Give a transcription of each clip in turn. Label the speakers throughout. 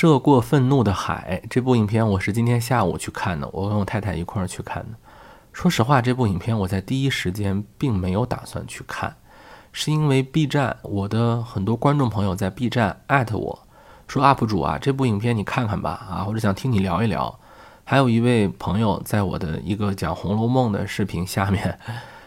Speaker 1: 涉过愤怒的海这部影片，我是今天下午去看的，我跟我太太一块儿去看的。说实话，这部影片我在第一时间并没有打算去看，是因为 B 站我的很多观众朋友在 B 站艾特我说：“UP 主啊，这部影片你看看吧，啊，或者想听你聊一聊。”还有一位朋友在我的一个讲《红楼梦》的视频下面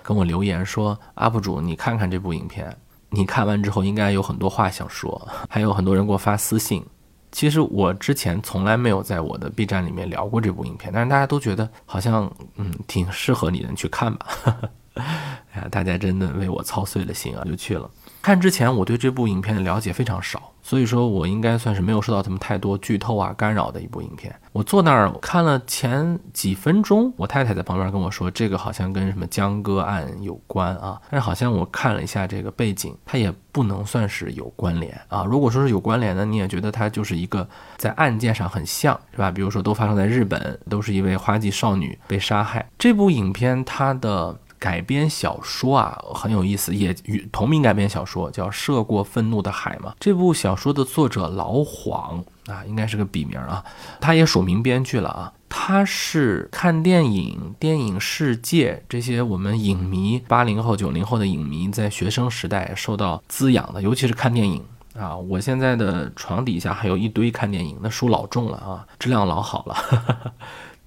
Speaker 1: 跟我留言说：“UP 主，你看看这部影片，你看完之后应该有很多话想说。”还有很多人给我发私信。其实我之前从来没有在我的 B 站里面聊过这部影片，但是大家都觉得好像嗯挺适合你的，你去看吧。哎呀，大家真的为我操碎了心啊，就去了。看之前我对这部影片的了解非常少。所以说我应该算是没有受到他们太多剧透啊干扰的一部影片。我坐那儿看了前几分钟，我太太在旁边跟我说，这个好像跟什么江歌案有关啊。但是好像我看了一下这个背景，它也不能算是有关联啊。如果说是有关联的，你也觉得它就是一个在案件上很像是吧？比如说都发生在日本，都是一位花季少女被杀害。这部影片它的。改编小说啊很有意思，也与同名改编小说叫《涉过愤怒的海》嘛。这部小说的作者老黄啊，应该是个笔名啊，他也署名编剧了啊。他是看电影、电影世界这些我们影迷八零后、九零后的影迷在学生时代受到滋养的，尤其是看电影啊。我现在的床底下还有一堆看电影，那书老重了啊，质量老好了。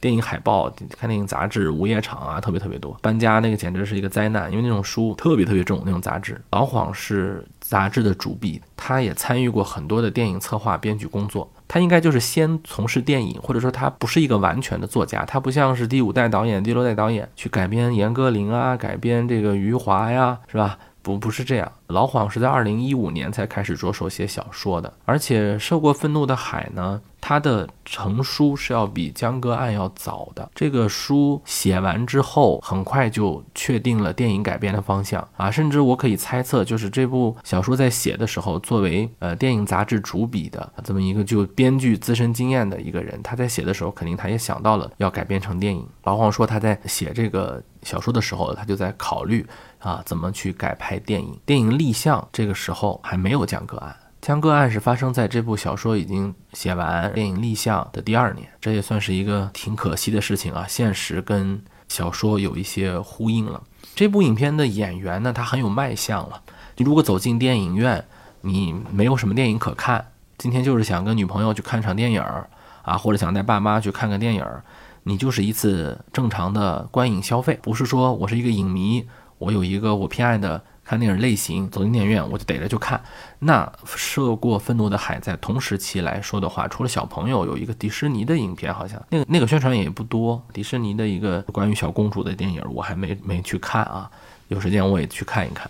Speaker 1: 电影海报、看电影杂志、午夜场啊，特别特别多。搬家那个简直是一个灾难，因为那种书特别特别重，那种杂志。老黄是杂志的主笔，他也参与过很多的电影策划、编剧工作。他应该就是先从事电影，或者说他不是一个完全的作家，他不像是第五代导演、第六代导演去改编严歌苓啊，改编这个余华呀，是吧？不，不是这样。老黄是在二零一五年才开始着手写小说的，而且《受过愤怒的海》呢，他的成书是要比《江歌案》要早的。这个书写完之后，很快就确定了电影改编的方向啊，甚至我可以猜测，就是这部小说在写的时候，作为呃电影杂志主笔的这么一个就编剧资深经验的一个人，他在写的时候，肯定他也想到了要改编成电影。老黄说他在写这个小说的时候，他就在考虑啊，怎么去改拍电影，电影。立项这个时候还没有江歌案，江歌案是发生在这部小说已经写完、电影立项的第二年，这也算是一个挺可惜的事情啊。现实跟小说有一些呼应了。这部影片的演员呢，他很有卖相了。你如果走进电影院，你没有什么电影可看，今天就是想跟女朋友去看场电影儿啊，或者想带爸妈去看个电影儿，你就是一次正常的观影消费，不是说我是一个影迷，我有一个我偏爱的。看电影类型，走进电影院我就逮着就看。那涉过愤怒的海，在同时期来说的话，除了小朋友，有一个迪士尼的影片，好像那个那个宣传也不多。迪士尼的一个关于小公主的电影，我还没没去看啊。有时间我也去看一看。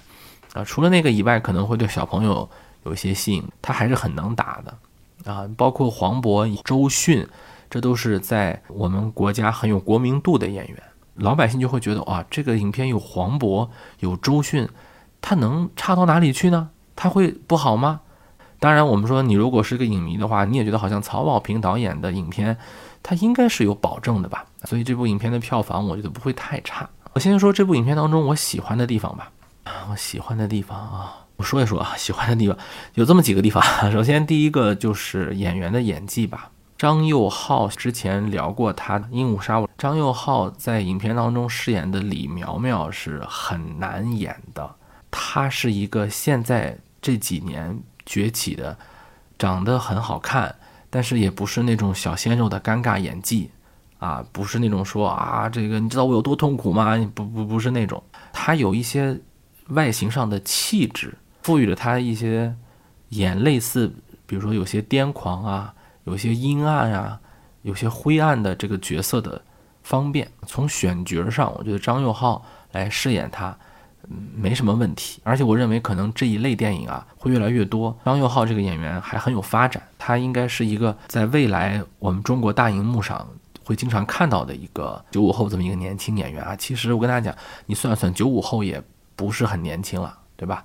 Speaker 1: 啊，除了那个以外，可能会对小朋友有一些吸引。他还是很能打的啊，包括黄渤、周迅，这都是在我们国家很有国民度的演员。老百姓就会觉得哇，这个影片有黄渤，有周迅。他能差到哪里去呢？他会不好吗？当然，我们说你如果是个影迷的话，你也觉得好像曹保平导演的影片，他应该是有保证的吧？所以这部影片的票房，我觉得不会太差。我先说这部影片当中我喜欢的地方吧。我喜欢的地方啊，我说一说啊，喜欢的地方有这么几个地方。首先，第一个就是演员的演技吧。张佑浩之前聊过他《鹦鹉杀我》，张佑浩在影片当中饰演的李苗苗是很难演的。他是一个现在这几年崛起的，长得很好看，但是也不是那种小鲜肉的尴尬演技，啊，不是那种说啊，这个你知道我有多痛苦吗？不不不是那种，他有一些外形上的气质，赋予了他一些演类似，比如说有些癫狂啊，有些阴暗啊，有些灰暗的这个角色的方便。从选角上，我觉得张佑浩来饰演他。没什么问题，而且我认为可能这一类电影啊会越来越多。张佑浩这个演员还很有发展，他应该是一个在未来我们中国大荧幕上会经常看到的一个九五后这么一个年轻演员啊。其实我跟大家讲，你算算九五后也不是很年轻了，对吧？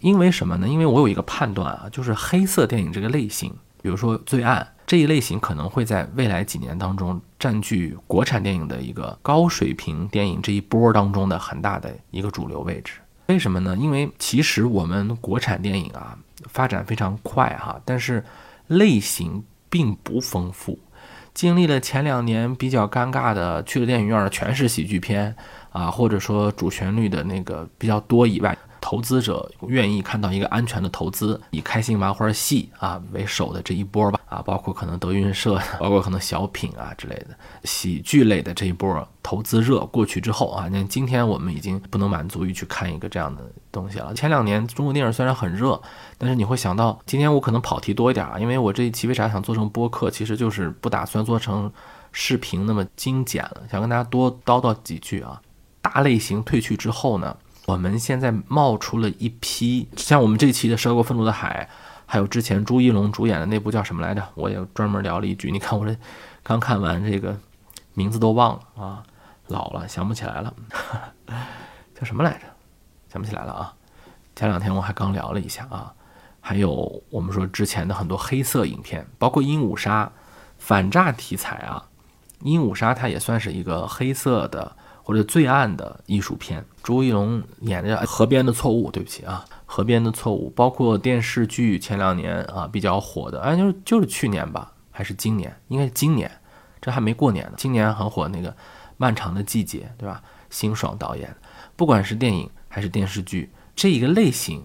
Speaker 1: 因为什么呢？因为我有一个判断啊，就是黑色电影这个类型，比如说罪案。这一类型可能会在未来几年当中占据国产电影的一个高水平电影这一波当中的很大的一个主流位置。为什么呢？因为其实我们国产电影啊发展非常快哈，但是类型并不丰富。经历了前两年比较尴尬的，去了电影院全是喜剧片啊，或者说主旋律的那个比较多以外。投资者愿意看到一个安全的投资，以开心麻花戏啊为首的这一波吧，啊，包括可能德云社，包括可能小品啊之类的喜剧类的这一波投资热过去之后啊，那今天我们已经不能满足于去看一个这样的东西了。前两年中国电影虽然很热，但是你会想到，今天我可能跑题多一点啊，因为我这一期为啥想做成播客，其实就是不打算做成视频那么精简了，想跟大家多叨叨几句啊。大类型退去之后呢？我们现在冒出了一批，像我们这期的《涉过愤怒的海》，还有之前朱一龙主演的那部叫什么来着？我也专门聊了一句。你看我这刚看完这个，名字都忘了啊，老了想不起来了，叫什么来着？想不起来了啊。前两天我还刚聊了一下啊，还有我们说之前的很多黑色影片，包括《鹦鹉杀》，反诈题材啊，《鹦鹉杀》它也算是一个黑色的。或者最暗的艺术片，朱一龙演的《河边的错误》，对不起啊，《河边的错误》，包括电视剧前两年啊比较火的，哎，就是就是去年吧，还是今年？应该是今年，这还没过年呢。今年很火那个《漫长的季节》，对吧？辛爽导演，不管是电影还是电视剧，这一个类型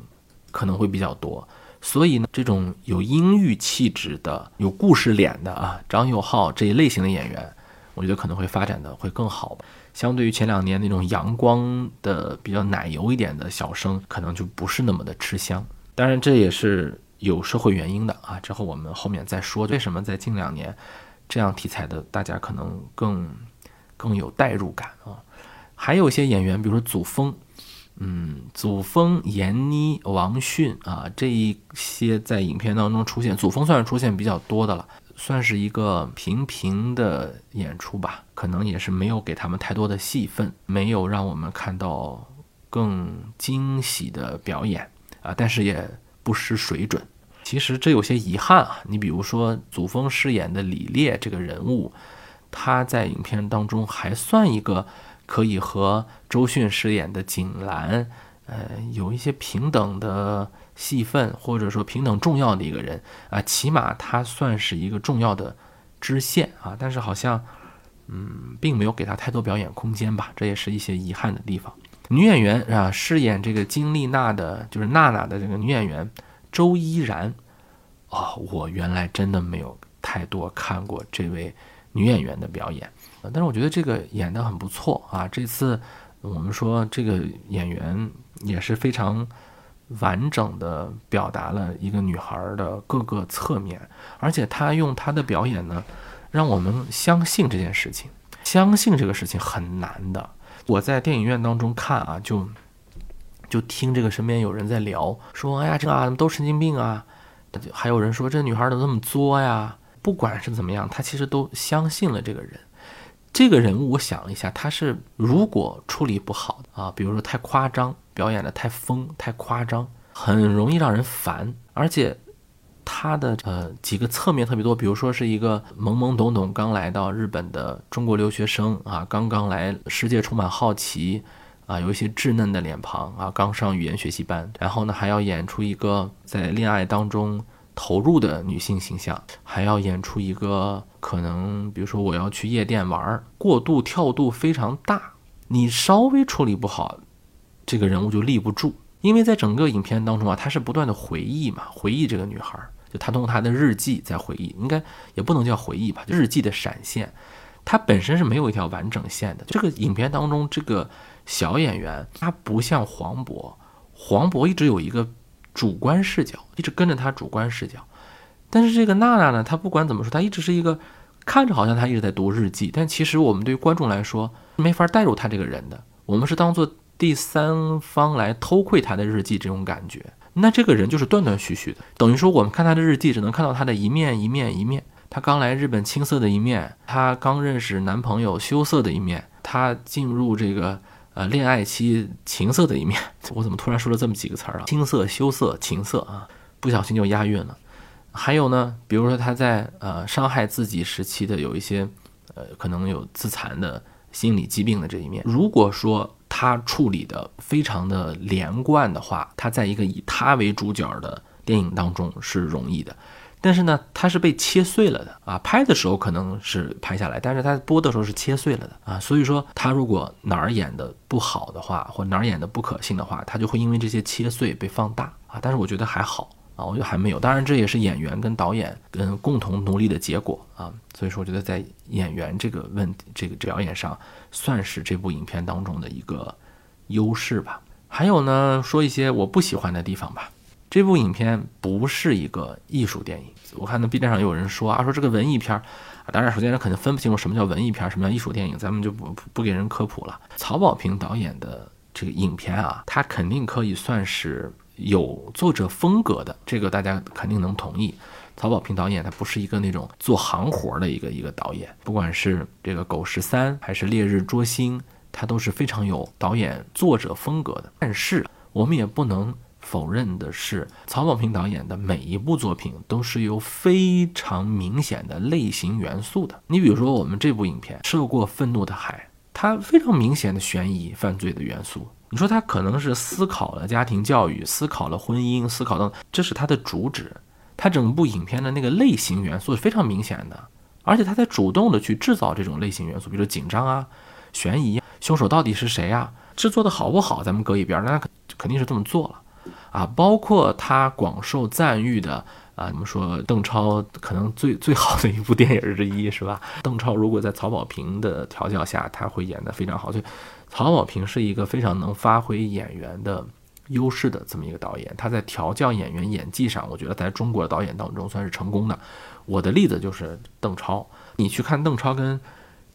Speaker 1: 可能会比较多。所以呢，这种有阴郁气质的、有故事脸的啊，张佑浩这一类型的演员，我觉得可能会发展的会更好吧。相对于前两年那种阳光的比较奶油一点的小生，可能就不是那么的吃香。当然，这也是有社会原因的啊。之后我们后面再说，为什么在近两年这样题材的大家可能更更有代入感啊？还有一些演员，比如说祖峰，嗯，祖峰、闫妮、王迅啊，这一些在影片当中出现，祖峰算是出现比较多的了。算是一个平平的演出吧，可能也是没有给他们太多的戏份，没有让我们看到更惊喜的表演啊，但是也不失水准。其实这有些遗憾啊，你比如说祖峰饰演的李烈这个人物，他在影片当中还算一个可以和周迅饰演的景兰，呃，有一些平等的。戏份或者说平等重要的一个人啊，起码他算是一个重要的支线啊，但是好像嗯，并没有给他太多表演空间吧，这也是一些遗憾的地方。女演员啊，饰演这个金丽娜的，就是娜娜的这个女演员周依然哦，我原来真的没有太多看过这位女演员的表演，但是我觉得这个演得很不错啊。这次我们说这个演员也是非常。完整的表达了一个女孩的各个侧面，而且她用她的表演呢，让我们相信这件事情。相信这个事情很难的。我在电影院当中看啊，就就听这个身边有人在聊，说：“哎呀，这啊都神经病啊！”还有人说：“这女孩怎么那么作呀？”不管是怎么样，她其实都相信了这个人。这个人物，我想了一下，他是如果处理不好啊，比如说太夸张。表演的太疯太夸张，很容易让人烦，而且他的呃几个侧面特别多，比如说是一个懵懵懂懂刚来到日本的中国留学生啊，刚刚来世界充满好奇啊，有一些稚嫩的脸庞啊，刚上语言学习班，然后呢还要演出一个在恋爱当中投入的女性形象，还要演出一个可能比如说我要去夜店玩，过度跳度非常大，你稍微处理不好。这个人物就立不住，因为在整个影片当中啊，他是不断的回忆嘛，回忆这个女孩，就他通过他的日记在回忆，应该也不能叫回忆吧，日记的闪现，他本身是没有一条完整线的。这个影片当中，这个小演员他不像黄渤，黄渤一直有一个主观视角，一直跟着他主观视角，但是这个娜娜呢，她不管怎么说，她一直是一个看着好像她一直在读日记，但其实我们对于观众来说没法带入她这个人的，我们是当做。第三方来偷窥她的日记，这种感觉，那这个人就是断断续续的，等于说我们看他的日记，只能看到他的一面一面一面。他刚来日本青涩的一面，他刚认识男朋友羞涩的一面，他进入这个呃恋爱期情色的一面。我怎么突然说了这么几个词儿啊？青涩、羞涩、情色啊，不小心就押韵了。还有呢，比如说他在呃伤害自己时期的有一些呃可能有自残的心理疾病的这一面。如果说他处理的非常的连贯的话，他在一个以他为主角的电影当中是容易的。但是呢，它是被切碎了的啊。拍的时候可能是拍下来，但是它播的时候是切碎了的啊。所以说，他如果哪儿演的不好的话，或哪儿演的不可信的话，他就会因为这些切碎被放大啊。但是我觉得还好啊，我觉得还没有。当然，这也是演员跟导演跟共同努力的结果啊。所以说，我觉得在演员这个问题、这个表演上，算是这部影片当中的一个优势吧。还有呢，说一些我不喜欢的地方吧。这部影片不是一个艺术电影，我看到 B 站上有人说啊，说这个文艺片儿啊，当然首先人肯定分不清楚什么叫文艺片，什么叫艺术电影，咱们就不不给人科普了。曹保平导演的这个影片啊，他肯定可以算是有作者风格的，这个大家肯定能同意。曹保平导演他不是一个那种做行活的一个一个导演，不管是这个《狗十三》还是《烈日灼心》，他都是非常有导演作者风格的。但是我们也不能。否认的是，曹保平导演的每一部作品都是有非常明显的类型元素的。你比如说，我们这部影片《涉过愤怒的海》，它非常明显的悬疑犯罪的元素。你说他可能是思考了家庭教育，思考了婚姻，思考到这是他的主旨。他整部影片的那个类型元素是非常明显的，而且他在主动的去制造这种类型元素，比如紧张啊、悬疑，凶手到底是谁啊？制作的好不好，咱们搁一边，那肯肯定是这么做了。啊，包括他广受赞誉的啊，我们说邓超可能最最好的一部电影之一是吧？邓超如果在曹保平的调教下，他会演得非常好。所以曹保平是一个非常能发挥演员的优势的这么一个导演。他在调教演员演技上，我觉得在中国导演当中算是成功的。我的例子就是邓超，你去看邓超跟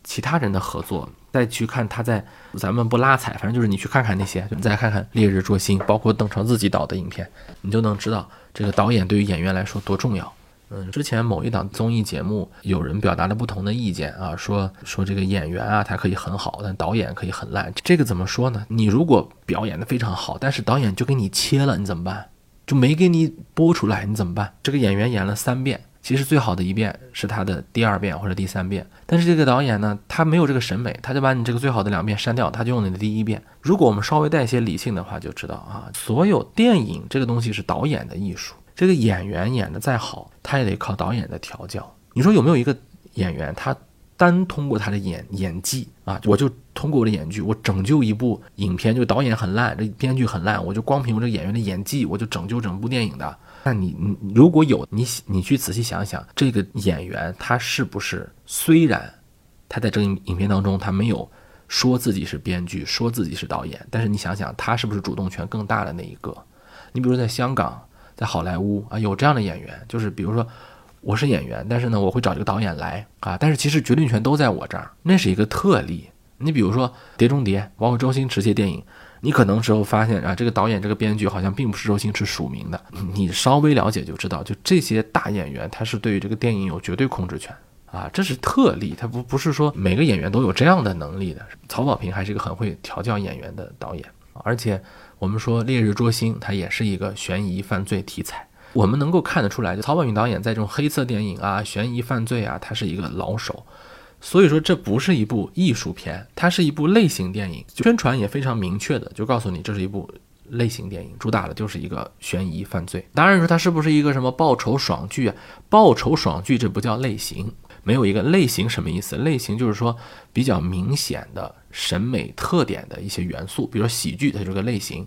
Speaker 1: 其他人的合作。再去看他在，咱们不拉踩，反正就是你去看看那些，你再看看《烈日灼心》，包括邓超自己导的影片，你就能知道这个导演对于演员来说多重要。嗯，之前某一档综艺节目有人表达了不同的意见啊，说说这个演员啊，他可以很好，但导演可以很烂。这个怎么说呢？你如果表演的非常好，但是导演就给你切了，你怎么办？就没给你播出来，你怎么办？这个演员演了三遍。其实最好的一遍是他的第二遍或者第三遍，但是这个导演呢，他没有这个审美，他就把你这个最好的两遍删掉，他就用你的第一遍。如果我们稍微带一些理性的话，就知道啊，所有电影这个东西是导演的艺术，这个演员演的再好，他也得靠导演的调教。你说有没有一个演员，他单通过他的演演技啊，我就通过我的演技，我拯救一部影片，就导演很烂，这编剧很烂，我就光凭我这演员的演技，我就拯救整部电影的。那你你如果有你你去仔细想想，这个演员他是不是虽然他在这个影片当中他没有说自己是编剧，说自己是导演，但是你想想他是不是主动权更大的那一个？你比如说在香港，在好莱坞啊，有这样的演员，就是比如说我是演员，但是呢我会找这个导演来啊，但是其实决定权都在我这儿，那是一个特例。你比如说《碟中谍》，包括周星驰这些电影。你可能之后发现啊，这个导演、这个编剧好像并不是周星驰署名的。你稍微了解就知道，就这些大演员，他是对于这个电影有绝对控制权啊，这是特例，他不不是说每个演员都有这样的能力的。曹保平还是一个很会调教演员的导演，而且我们说《烈日灼心》，它也是一个悬疑犯罪题材，我们能够看得出来，就曹保平导演在这种黑色电影啊、悬疑犯罪啊，他是一个老手。所以说这不是一部艺术片，它是一部类型电影。宣传也非常明确的就告诉你，这是一部类型电影，主打的就是一个悬疑犯罪。当然说它是不是一个什么报仇爽剧啊？报仇爽剧这不叫类型，没有一个类型什么意思？类型就是说比较明显的审美特点的一些元素，比如说喜剧它就是个类型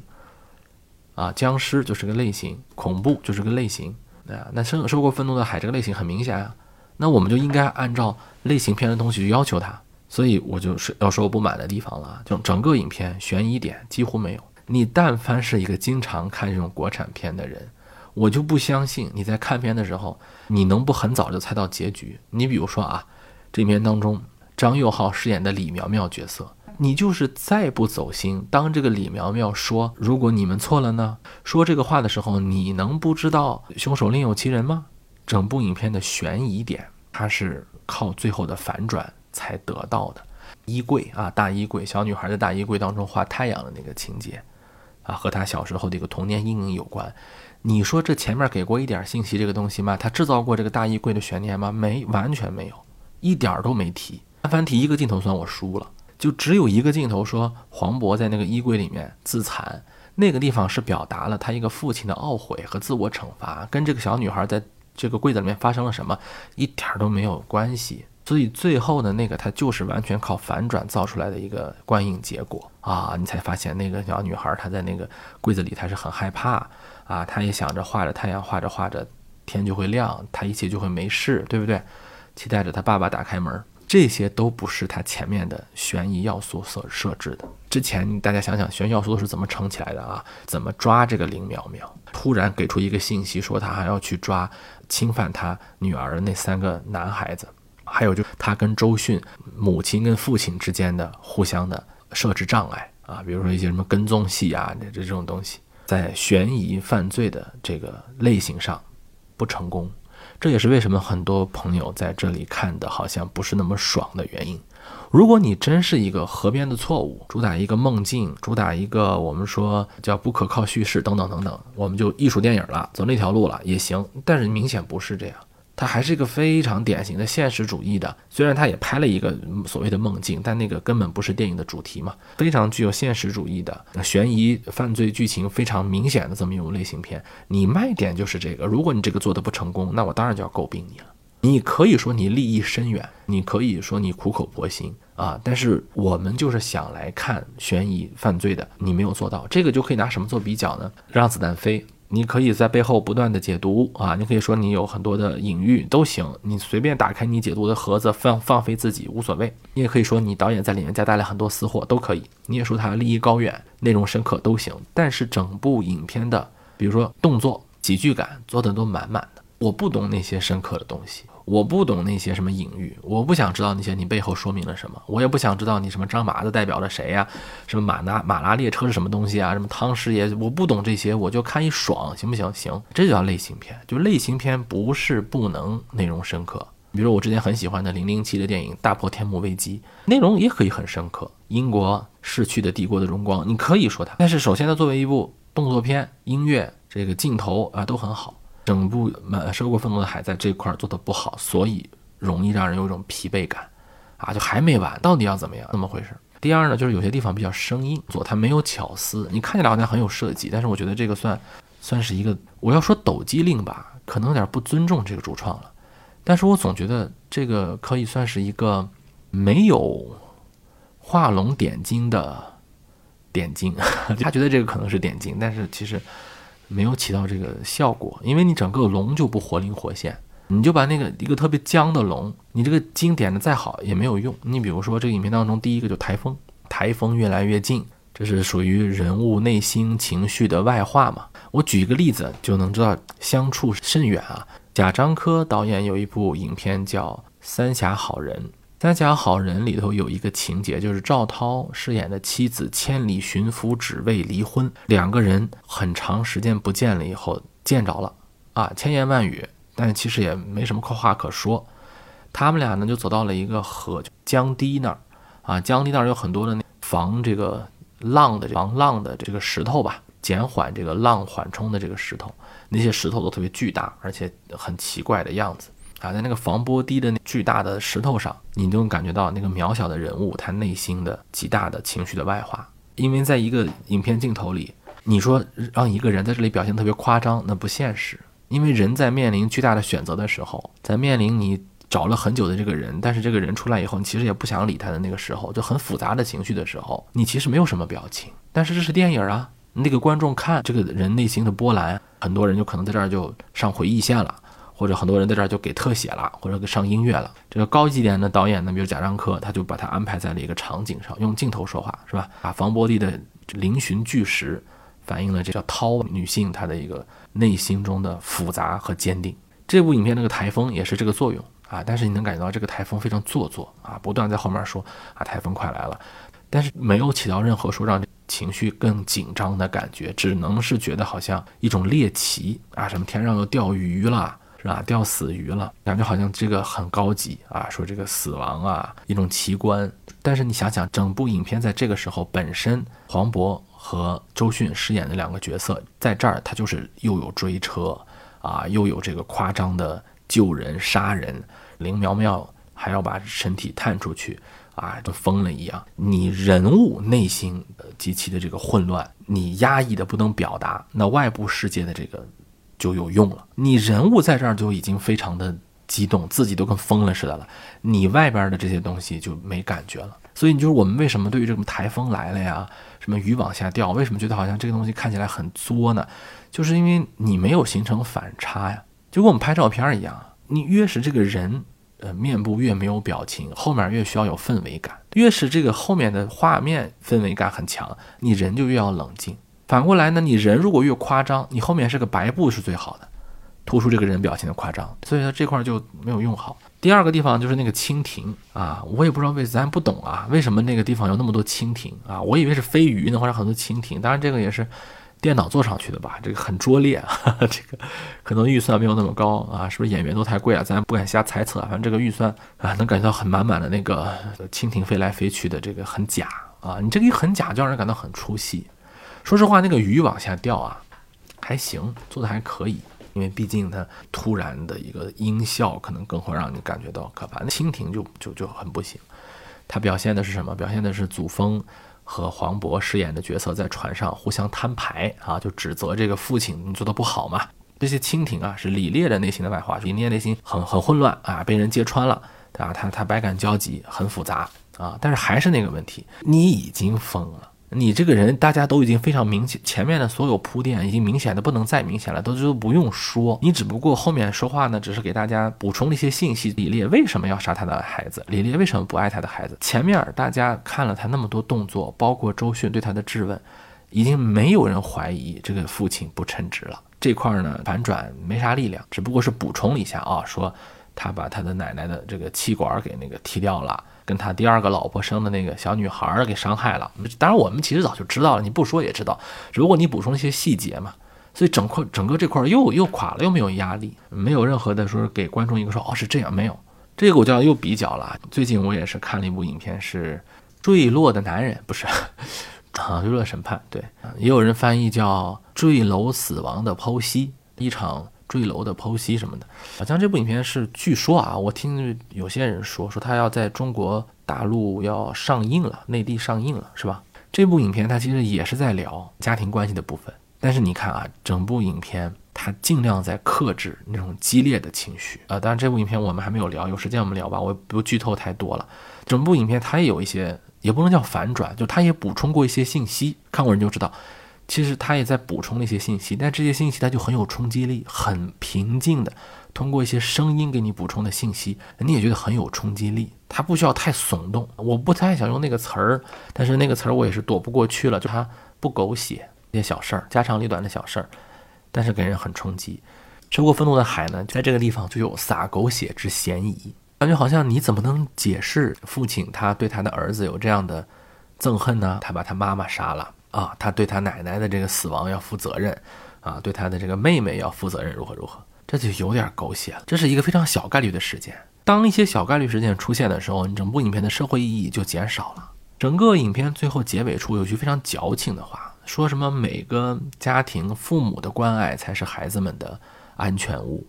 Speaker 1: 啊，僵尸就是个类型，恐怖就是个类型啊。那受受过愤怒的海这个类型很明显啊。那我们就应该按照类型片的东西去要求它，所以我就是要说我不满的地方了。就整个影片悬疑点几乎没有。你但凡是一个经常看这种国产片的人，我就不相信你在看片的时候，你能不很早就猜到结局。你比如说啊，这片当中张佑浩饰演的李苗苗角色，你就是再不走心，当这个李苗苗说“如果你们错了呢”，说这个话的时候，你能不知道凶手另有其人吗？整部影片的悬疑点，它是靠最后的反转才得到的。衣柜啊，大衣柜，小女孩在大衣柜当中画太阳的那个情节，啊，和她小时候的一个童年阴影有关。你说这前面给过一点信息这个东西吗？他制造过这个大衣柜的悬念吗？没，完全没有，一点都没提。但凡提一个镜头，算我输了。就只有一个镜头，说黄渤在那个衣柜里面自残。那个地方是表达了他一个父亲的懊悔和自我惩罚，跟这个小女孩在这个柜子里面发生了什么，一点都没有关系。所以最后的那个，它就是完全靠反转造出来的一个观影结果啊！你才发现那个小女孩她在那个柜子里，她是很害怕啊，她也想着画着太阳，画着画着天就会亮，她一切就会没事，对不对？期待着她爸爸打开门，这些都不是他前面的悬疑要素所设置的。之前大家想想，悬疑要素是怎么撑起来的啊？怎么抓这个林苗苗？突然给出一个信息，说他还要去抓侵犯他女儿的那三个男孩子。还有就他跟周迅母亲跟父亲之间的互相的设置障碍啊，比如说一些什么跟踪戏啊，这这种东西，在悬疑犯罪的这个类型上不成功，这也是为什么很多朋友在这里看的好像不是那么爽的原因。如果你真是一个河边的错误，主打一个梦境，主打一个我们说叫不可靠叙事等等等等，我们就艺术电影了，走那条路了也行。但是明显不是这样。它还是一个非常典型的现实主义的，虽然他也拍了一个所谓的梦境，但那个根本不是电影的主题嘛。非常具有现实主义的悬疑犯罪剧情非常明显的这么一种类型片，你卖点就是这个。如果你这个做的不成功，那我当然就要诟病你了。你可以说你利益深远，你可以说你苦口婆心啊，但是我们就是想来看悬疑犯罪的，你没有做到，这个就可以拿什么做比较呢？让子弹飞。你可以在背后不断的解读啊，你可以说你有很多的隐喻都行，你随便打开你解读的盒子放放飞自己无所谓。你也可以说你导演在里面夹带了很多私货都可以，你也说他利益高远，内容深刻都行。但是整部影片的，比如说动作喜剧感做的都满满的，我不懂那些深刻的东西。我不懂那些什么隐喻，我不想知道那些你背后说明了什么，我也不想知道你什么张麻子代表了谁呀，什么马拉马拉列车是什么东西啊，什么汤师爷，我不懂这些，我就看一爽，行不行？行，这就叫类型片，就类型片不是不能内容深刻。比如我之前很喜欢的零零七的电影《大破天幕危机》，内容也可以很深刻。英国逝去的帝国的荣光，你可以说它，但是首先它作为一部动作片，音乐这个镜头啊都很好。整部《满收过愤怒的海》在这块做的不好，所以容易让人有一种疲惫感，啊，就还没完，到底要怎么样？怎么回事？第二呢，就是有些地方比较生硬，做它没有巧思，你看起来好像很有设计，但是我觉得这个算算是一个，我要说抖机灵吧，可能有点不尊重这个主创了，但是我总觉得这个可以算是一个没有画龙点睛的点睛，他觉得这个可能是点睛，但是其实。没有起到这个效果，因为你整个龙就不活灵活现，你就把那个一个特别僵的龙，你这个经典的再好也没有用。你比如说这个影片当中第一个就台风，台风越来越近，这是属于人物内心情绪的外化嘛？我举一个例子就能知道相处甚远啊。贾樟柯导演有一部影片叫《三峡好人》。《三峡好人》里头有一个情节，就是赵涛饰演的妻子千里寻夫只为离婚，两个人很长时间不见了以后见着了，啊，千言万语，但其实也没什么话可说。他们俩呢就走到了一个河江堤那儿，啊，江堤那儿有很多的那防这个浪的防浪的这个石头吧，减缓这个浪缓冲的这个石头，那些石头都特别巨大，而且很奇怪的样子。啊，在那个防波堤的那巨大的石头上，你就能感觉到那个渺小的人物他内心的极大的情绪的外化。因为在一个影片镜头里，你说让一个人在这里表现特别夸张，那不现实。因为人在面临巨大的选择的时候，在面临你找了很久的这个人，但是这个人出来以后，你其实也不想理他的那个时候，就很复杂的情绪的时候，你其实没有什么表情。但是这是电影啊，那个观众看这个人内心的波澜，很多人就可能在这儿就上回忆线了。或者很多人在这儿就给特写了，或者给上音乐了。这个高级点的导演呢，比如贾樟柯，他就把它安排在了一个场景上，用镜头说话，是吧？把防波堤的嶙峋巨石，反映了这叫涛女性她的一个内心中的复杂和坚定。这部影片那个台风也是这个作用啊，但是你能感觉到这个台风非常做作啊，不断在后面说啊台风快来了，但是没有起到任何说让情绪更紧张的感觉，只能是觉得好像一种猎奇啊，什么天上又钓鱼了。啊？钓死鱼了，感觉好像这个很高级啊，说这个死亡啊一种奇观。但是你想想，整部影片在这个时候本身，黄渤和周迅饰演的两个角色在这儿，他就是又有追车啊，又有这个夸张的救人杀人，林苗苗还要把身体探出去啊，就疯了一样。你人物内心极其的这个混乱，你压抑的不能表达，那外部世界的这个。就有用了。你人物在这儿就已经非常的激动，自己都跟疯了似的了，你外边的这些东西就没感觉了。所以你就是我们为什么对于这种台风来了呀，什么雨往下掉，为什么觉得好像这个东西看起来很作呢？就是因为你没有形成反差呀，就跟我们拍照片一样，你越是这个人。呃，面部越没有表情，后面越需要有氛围感。越是这个后面的画面氛围感很强，你人就越要冷静。反过来呢，你人如果越夸张，你后面是个白布是最好的，突出这个人表情的夸张。所以说这块就没有用好。第二个地方就是那个蜻蜓啊，我也不知道为咱不懂啊，为什么那个地方有那么多蜻蜓啊？我以为是飞鱼呢，或者很多蜻蜓。当然这个也是。电脑做上去的吧，这个很拙劣啊，这个可能预算没有那么高啊，是不是演员都太贵了？咱不敢瞎猜测，反正这个预算啊，能感觉到很满满的那个蜻蜓飞来飞去的这个很假啊，你这个一很假，就让人感到很出戏。说实话，那个鱼往下掉啊，还行，做的还可以，因为毕竟它突然的一个音效可能更会让你感觉到可怕。那蜻蜓就就就很不行，它表现的是什么？表现的是祖峰。和黄渤饰演的角色在船上互相摊牌啊，就指责这个父亲你做的不好嘛。这些蜻蜓啊，是李烈的内心的外化，李烈内心很很混乱啊，被人揭穿了，对吧？他他百感交集，很复杂啊。但是还是那个问题，你已经疯了。你这个人，大家都已经非常明显，前面的所有铺垫已经明显的不能再明显了，都都不用说。你只不过后面说话呢，只是给大家补充了一些信息。李烈为什么要杀他的孩子？李烈为什么不爱他的孩子？前面大家看了他那么多动作，包括周迅对他的质问，已经没有人怀疑这个父亲不称职了。这块呢，反转没啥力量，只不过是补充了一下啊，说他把他的奶奶的这个气管给那个踢掉了。跟他第二个老婆生的那个小女孩给伤害了，当然我们其实早就知道了，你不说也知道，如果你补充一些细节嘛，所以整块整个这块又又垮了，又没有压力，没有任何的说给观众一个说哦是这样没有，这个我就要又比较了。最近我也是看了一部影片，是《坠落的男人》，不是 啊，《坠落审判》对，也有人翻译叫《坠楼死亡的剖析》，一场。坠楼的剖析什么的，好像这部影片是据说啊，我听有些人说说他要在中国大陆要上映了，内地上映了，是吧？这部影片它其实也是在聊家庭关系的部分，但是你看啊，整部影片它尽量在克制那种激烈的情绪啊。当然这部影片我们还没有聊，有时间我们聊吧，我不剧透太多了。整部影片它也有一些，也不能叫反转，就它也补充过一些信息，看过人就知道。其实他也在补充那些信息，但这些信息它就很有冲击力，很平静的通过一些声音给你补充的信息，你也觉得很有冲击力。他不需要太耸动，我不太想用那个词儿，但是那个词儿我也是躲不过去了，就他不狗血，一些小事儿，家长里短的小事儿，但是给人很冲击。收过愤怒的海呢，在这个地方就有撒狗血之嫌疑，感觉好像你怎么能解释父亲他对他的儿子有这样的憎恨呢？他把他妈妈杀了。啊，他对他奶奶的这个死亡要负责任，啊，对他的这个妹妹要负责任，如何如何，这就有点狗血了。这是一个非常小概率的事件。当一些小概率事件出现的时候，你整部影片的社会意义就减少了。整个影片最后结尾处有句非常矫情的话，说什么每个家庭父母的关爱才是孩子们的安全屋。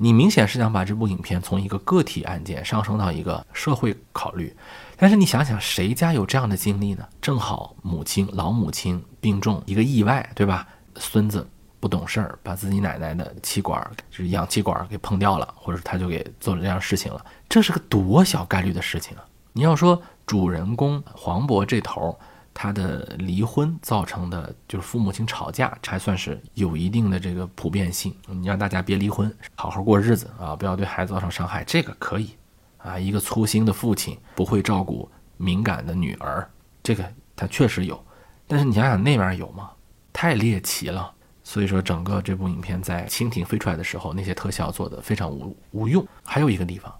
Speaker 1: 你明显是想把这部影片从一个个体案件上升到一个社会考虑。但是你想想，谁家有这样的经历呢？正好母亲老母亲病重，一个意外，对吧？孙子不懂事儿，把自己奶奶的气管，就是氧气管给碰掉了，或者他就给做了这样事情了。这是个多小概率的事情啊！你要说主人公黄渤这头，他的离婚造成的就是父母亲吵架，才算是有一定的这个普遍性。你让大家别离婚，好好过日子啊，不要对孩子造成伤害，这个可以。啊，一个粗心的父亲不会照顾敏感的女儿，这个他确实有，但是你想想那边有吗？太猎奇了。所以说，整个这部影片在蜻蜓飞出来的时候，那些特效做的非常无无用。还有一个地方，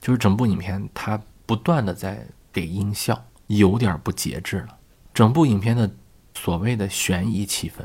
Speaker 1: 就是整部影片它不断的在给音效，有点不节制了。整部影片的所谓的悬疑气氛，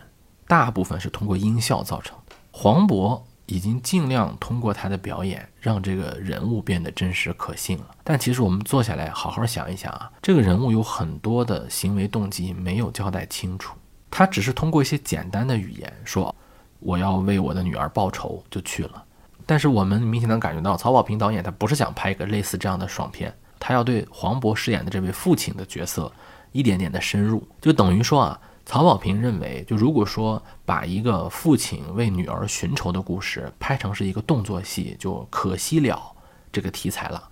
Speaker 1: 大部分是通过音效造成的。黄渤。已经尽量通过他的表演让这个人物变得真实可信了。但其实我们坐下来好好想一想啊，这个人物有很多的行为动机没有交代清楚，他只是通过一些简单的语言说我要为我的女儿报仇就去了。但是我们明显能感觉到曹保平导演他不是想拍一个类似这样的爽片，他要对黄渤饰演的这位父亲的角色一点点的深入，就等于说啊。曹保平认为，就如果说把一个父亲为女儿寻仇的故事拍成是一个动作戏，就可惜了这个题材了。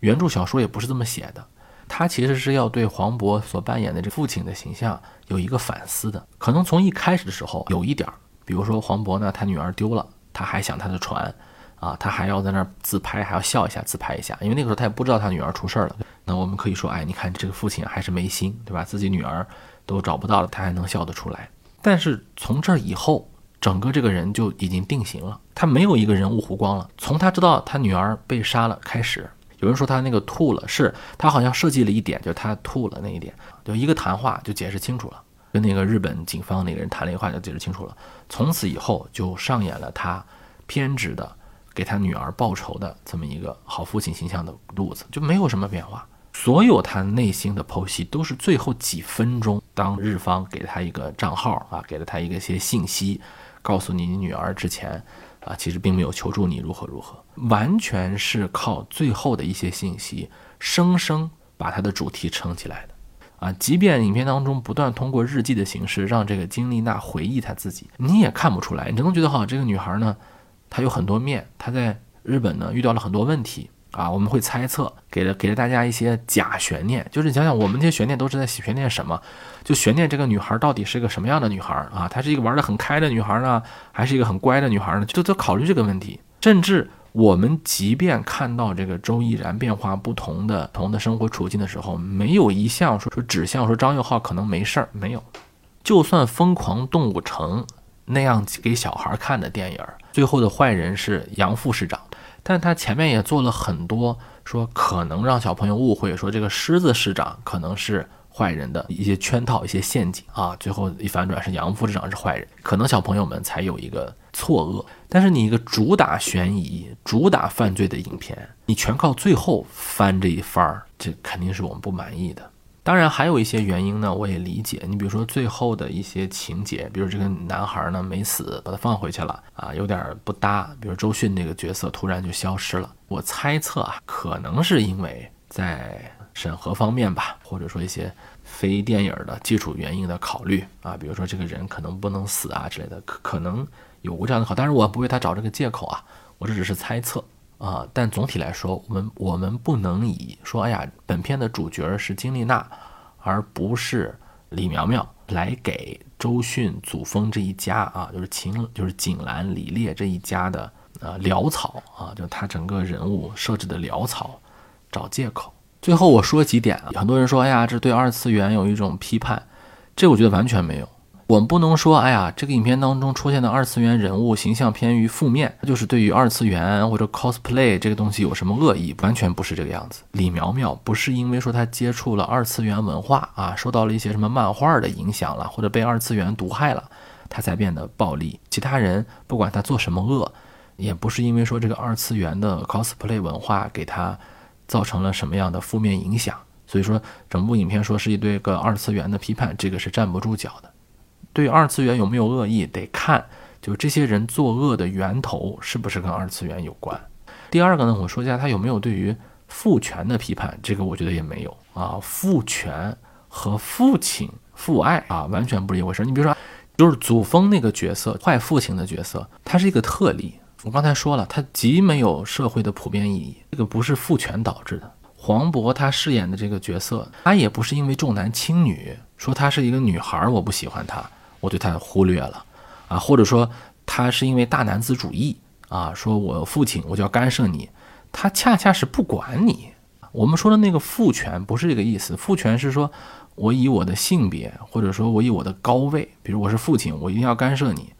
Speaker 1: 原著小说也不是这么写的，他其实是要对黄渤所扮演的这父亲的形象有一个反思的。可能从一开始的时候有一点，比如说黄渤呢，他女儿丢了，他还想他的船，啊，他还要在那儿自拍，还要笑一下，自拍一下，因为那个时候他也不知道他女儿出事儿了。那我们可以说，哎，你看这个父亲还是没心，对吧？自己女儿都找不到了，他还能笑得出来。但是从这儿以后，整个这个人就已经定型了，他没有一个人物弧光了。从他知道他女儿被杀了开始。有人说他那个吐了，是他好像设计了一点，就是他吐了那一点，就一个谈话就解释清楚了，跟那个日本警方那个人谈了一话就解释清楚了。从此以后就上演了他偏执的给他女儿报仇的这么一个好父亲形象的路子，就没有什么变化。所有他内心的剖析都是最后几分钟，当日方给他一个账号啊，给了他一个些信息，告诉你你女儿之前。啊，其实并没有求助你如何如何，完全是靠最后的一些信息，生生把他的主题撑起来的。啊，即便影片当中不断通过日记的形式让这个金丽娜回忆她自己，你也看不出来，你只能觉得哈，这个女孩呢，她有很多面，她在日本呢遇到了很多问题。啊，我们会猜测，给了给了大家一些假悬念，就是你想想，我们这些悬念都是在悬念什么？就悬念这个女孩到底是个什么样的女孩啊？她是一个玩得很开的女孩呢，还是一个很乖的女孩呢？就都考虑这个问题。甚至我们即便看到这个周依然变化不同的同的生活处境的时候，没有一项说说指向说张佑浩可能没事儿，没有。就算《疯狂动物城》那样给小孩看的电影，最后的坏人是杨副市长。但他前面也做了很多，说可能让小朋友误会，说这个狮子市长可能是坏人的一些圈套、一些陷阱啊。最后一反转是杨副市长是坏人，可能小朋友们才有一个错愕。但是你一个主打悬疑、主打犯罪的影片，你全靠最后翻这一番儿，这肯定是我们不满意的。当然还有一些原因呢，我也理解。你比如说最后的一些情节，比如这个男孩呢没死，把他放回去了啊，有点不搭。比如周迅那个角色突然就消失了，我猜测啊，可能是因为在审核方面吧，或者说一些非电影的基础原因的考虑啊，比如说这个人可能不能死啊之类的，可可能有过这样的考。但是我不为他找这个借口啊，我这只是猜测。啊，但总体来说，我们我们不能以说，哎呀，本片的主角是金丽娜，而不是李苗苗，来给周迅、祖峰这一家啊，就是秦，就是景兰、李烈这一家的呃潦草啊，就他整个人物设置的潦草，找借口。最后我说几点啊，很多人说，哎呀，这对二次元有一种批判，这我觉得完全没有。我们不能说，哎呀，这个影片当中出现的二次元人物形象偏于负面，就是对于二次元或者 cosplay 这个东西有什么恶意？完全不是这个样子。李苗苗不是因为说她接触了二次元文化啊，受到了一些什么漫画的影响了，或者被二次元毒害了，她才变得暴力。其他人不管他做什么恶，也不是因为说这个二次元的 cosplay 文化给他造成了什么样的负面影响。所以说，整部影片说是一对个二次元的批判，这个是站不住脚的。对二次元有没有恶意，得看就这些人作恶的源头是不是跟二次元有关。第二个呢，我说一下他有没有对于父权的批判，这个我觉得也没有啊。父权和父亲父爱啊，完全不是一回事。你比如说，就是祖峰那个角色，坏父亲的角色，他是一个特例。我刚才说了，他极没有社会的普遍意义，这个不是父权导致的。黄渤他饰演的这个角色，他也不是因为重男轻女，说他是一个女孩，我不喜欢他。我对他忽略了，啊，或者说他是因为大男子主义啊，说我父亲我就要干涉你，他恰恰是不管你。我们说的那个父权不是这个意思，父权是说我以我的性别，或者说我以我的高位，比如我是父亲，我一定要干涉你，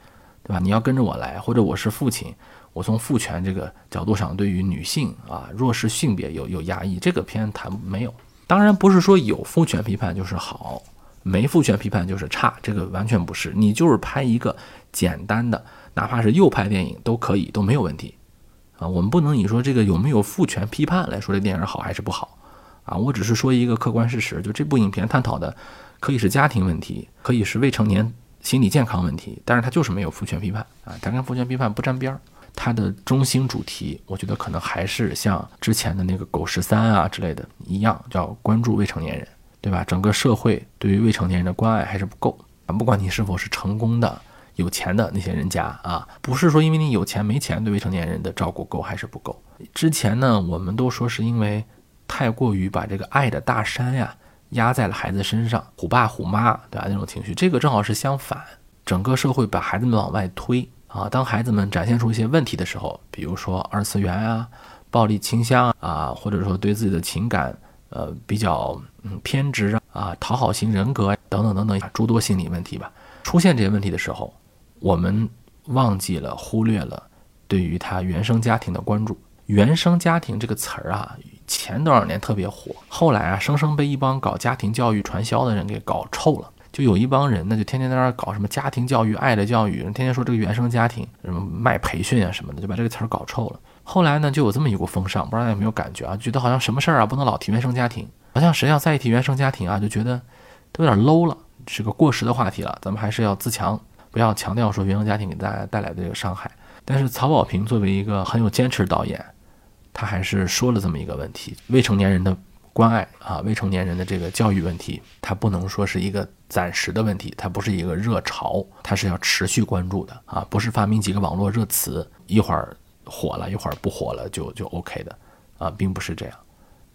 Speaker 1: 对吧？你要跟着我来，或者我是父亲，我从父权这个角度上对于女性啊弱势性别有有压抑，这个片谈没有。当然不是说有父权批判就是好。没父权批判就是差，这个完全不是。你就是拍一个简单的，哪怕是右派电影都可以，都没有问题啊。我们不能以说这个有没有父权批判来说这电影好还是不好啊。我只是说一个客观事实，就这部影片探讨的可以是家庭问题，可以是未成年心理健康问题，但是它就是没有父权批判啊，它跟父权批判不沾边儿。它的中心主题，我觉得可能还是像之前的那个《狗十三》啊之类的一样，叫关注未成年人。对吧？整个社会对于未成年人的关爱还是不够啊。不管你是否是成功的、有钱的那些人家啊，不是说因为你有钱没钱对未成年人的照顾够还是不够。之前呢，我们都说是因为太过于把这个爱的大山呀压在了孩子身上，虎爸虎妈，对吧？那种情绪，这个正好是相反，整个社会把孩子们往外推啊。当孩子们展现出一些问题的时候，比如说二次元啊、暴力倾向啊，或者说对自己的情感呃比较嗯偏执啊、讨好型人格等等等等诸多心理问题吧，出现这些问题的时候，我们忘记了、忽略了对于他原生家庭的关注。原生家庭这个词儿啊，前多少年特别火，后来啊，生生被一帮搞家庭教育传销的人给搞臭了。就有一帮人呢，就天天在那儿搞什么家庭教育、爱的教育，天天说这个原生家庭什么卖培训啊什么的，就把这个词儿搞臭了。后来呢，就有这么一股风尚，不知道大家有没有感觉啊？觉得好像什么事儿啊，不能老提原生家庭，好像谁要再一提原生家庭啊，就觉得都有点 low 了，是个过时的话题了。咱们还是要自强，不要强调说原生家庭给大家带来的这个伤害。但是曹保平作为一个很有坚持的导演。他还是说了这么一个问题：未成年人的关爱啊，未成年人的这个教育问题，它不能说是一个暂时的问题，它不是一个热潮，它是要持续关注的啊，不是发明几个网络热词，一会儿火了，一会儿不火了就就 OK 的啊，并不是这样，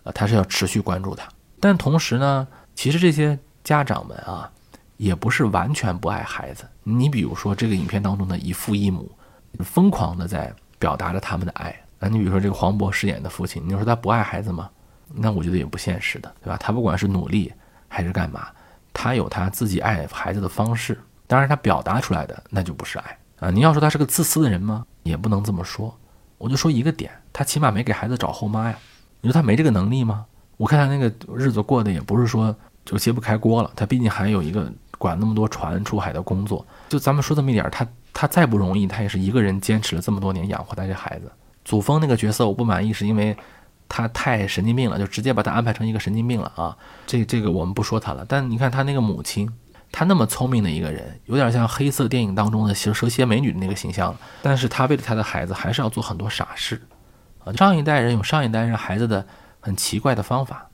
Speaker 1: 啊，他是要持续关注他。但同时呢，其实这些家长们啊，也不是完全不爱孩子。你比如说这个影片当中的一父一母，疯狂的在表达着他们的爱。那你比如说这个黄渤饰演的父亲，你说他不爱孩子吗？那我觉得也不现实的，对吧？他不管是努力还是干嘛，他有他自己爱孩子的方式。当然，他表达出来的那就不是爱啊。你要说他是个自私的人吗？也不能这么说。我就说一个点，他起码没给孩子找后妈呀。你说他没这个能力吗？我看他那个日子过得也不是说就揭不开锅了。他毕竟还有一个管那么多船出海的工作。就咱们说这么一点，他他再不容易，他也是一个人坚持了这么多年养活他这孩子。祖峰那个角色我不满意，是因为他太神经病了，就直接把他安排成一个神经病了啊！这这个我们不说他了。但你看他那个母亲，他那么聪明的一个人，有点像黑色电影当中的蛇蛇蝎美女的那个形象，但是他为了他的孩子，还是要做很多傻事啊！上一代人有上一代人孩子的很奇怪的方法，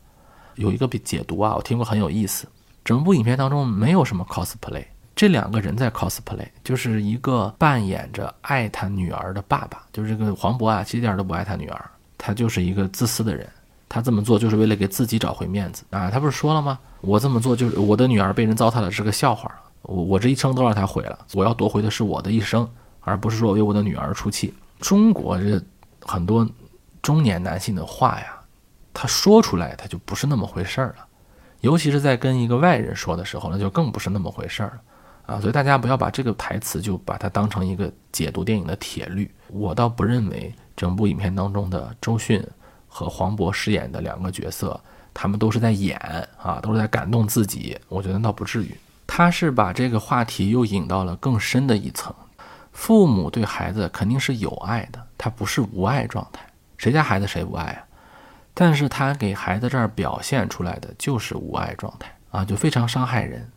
Speaker 1: 有一个比解读啊，我听过很有意思。整部影片当中没有什么 cosplay。这两个人在 cosplay，就是一个扮演着爱他女儿的爸爸，就是这个黄渤啊，其实一点都不爱他女儿，他就是一个自私的人，他这么做就是为了给自己找回面子啊！他不是说了吗？我这么做就是我的女儿被人糟蹋了是个笑话，我我这一生都让他毁了，我要夺回的是我的一生，而不是说为我的女儿出气。中国这很多中年男性的话呀，他说出来他就不是那么回事儿了，尤其是在跟一个外人说的时候，那就更不是那么回事儿了。啊，所以大家不要把这个台词就把它当成一个解读电影的铁律。我倒不认为整部影片当中的周迅和黄渤饰演的两个角色，他们都是在演啊，都是在感动自己。我觉得倒不至于。他是把这个话题又引到了更深的一层。父母对孩子肯定是有爱的，他不是无爱状态。谁家孩子谁不爱啊？但是他给孩子这儿表现出来的就是无爱状态啊，就非常伤害人。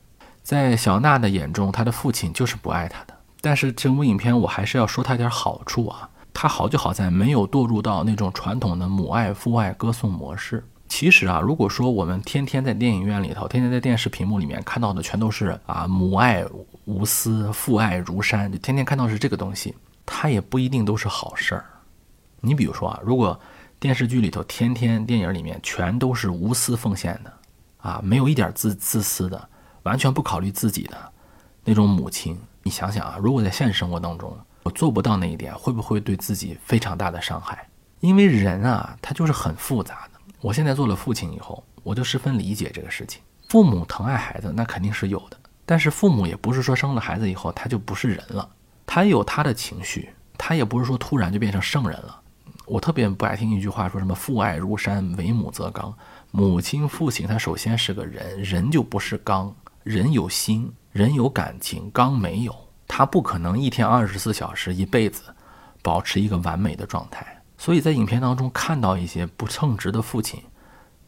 Speaker 1: 在小娜的眼中，她的父亲就是不爱她的。但是这部影片我还是要说他点好处啊，他好就好在没有堕入到那种传统的母爱父爱歌颂模式。其实啊，如果说我们天天在电影院里头，天天在电视屏幕里面看到的全都是啊母爱无私、父爱如山，就天天看到是这个东西，它也不一定都是好事儿。你比如说啊，如果电视剧里头天天电影里面全都是无私奉献的，啊，没有一点自自私的。完全不考虑自己的那种母亲，你想想啊，如果在现实生活当中我做不到那一点，会不会对自己非常大的伤害？因为人啊，他就是很复杂的。我现在做了父亲以后，我就十分理解这个事情。父母疼爱孩子，那肯定是有的，但是父母也不是说生了孩子以后他就不是人了，他有他的情绪，他也不是说突然就变成圣人了。我特别不爱听一句话，说什么父爱如山，为母则刚。母亲、父亲，他首先是个人，人就不是刚。人有心，人有感情，刚没有，他不可能一天二十四小时一辈子保持一个完美的状态。所以在影片当中看到一些不称职的父亲，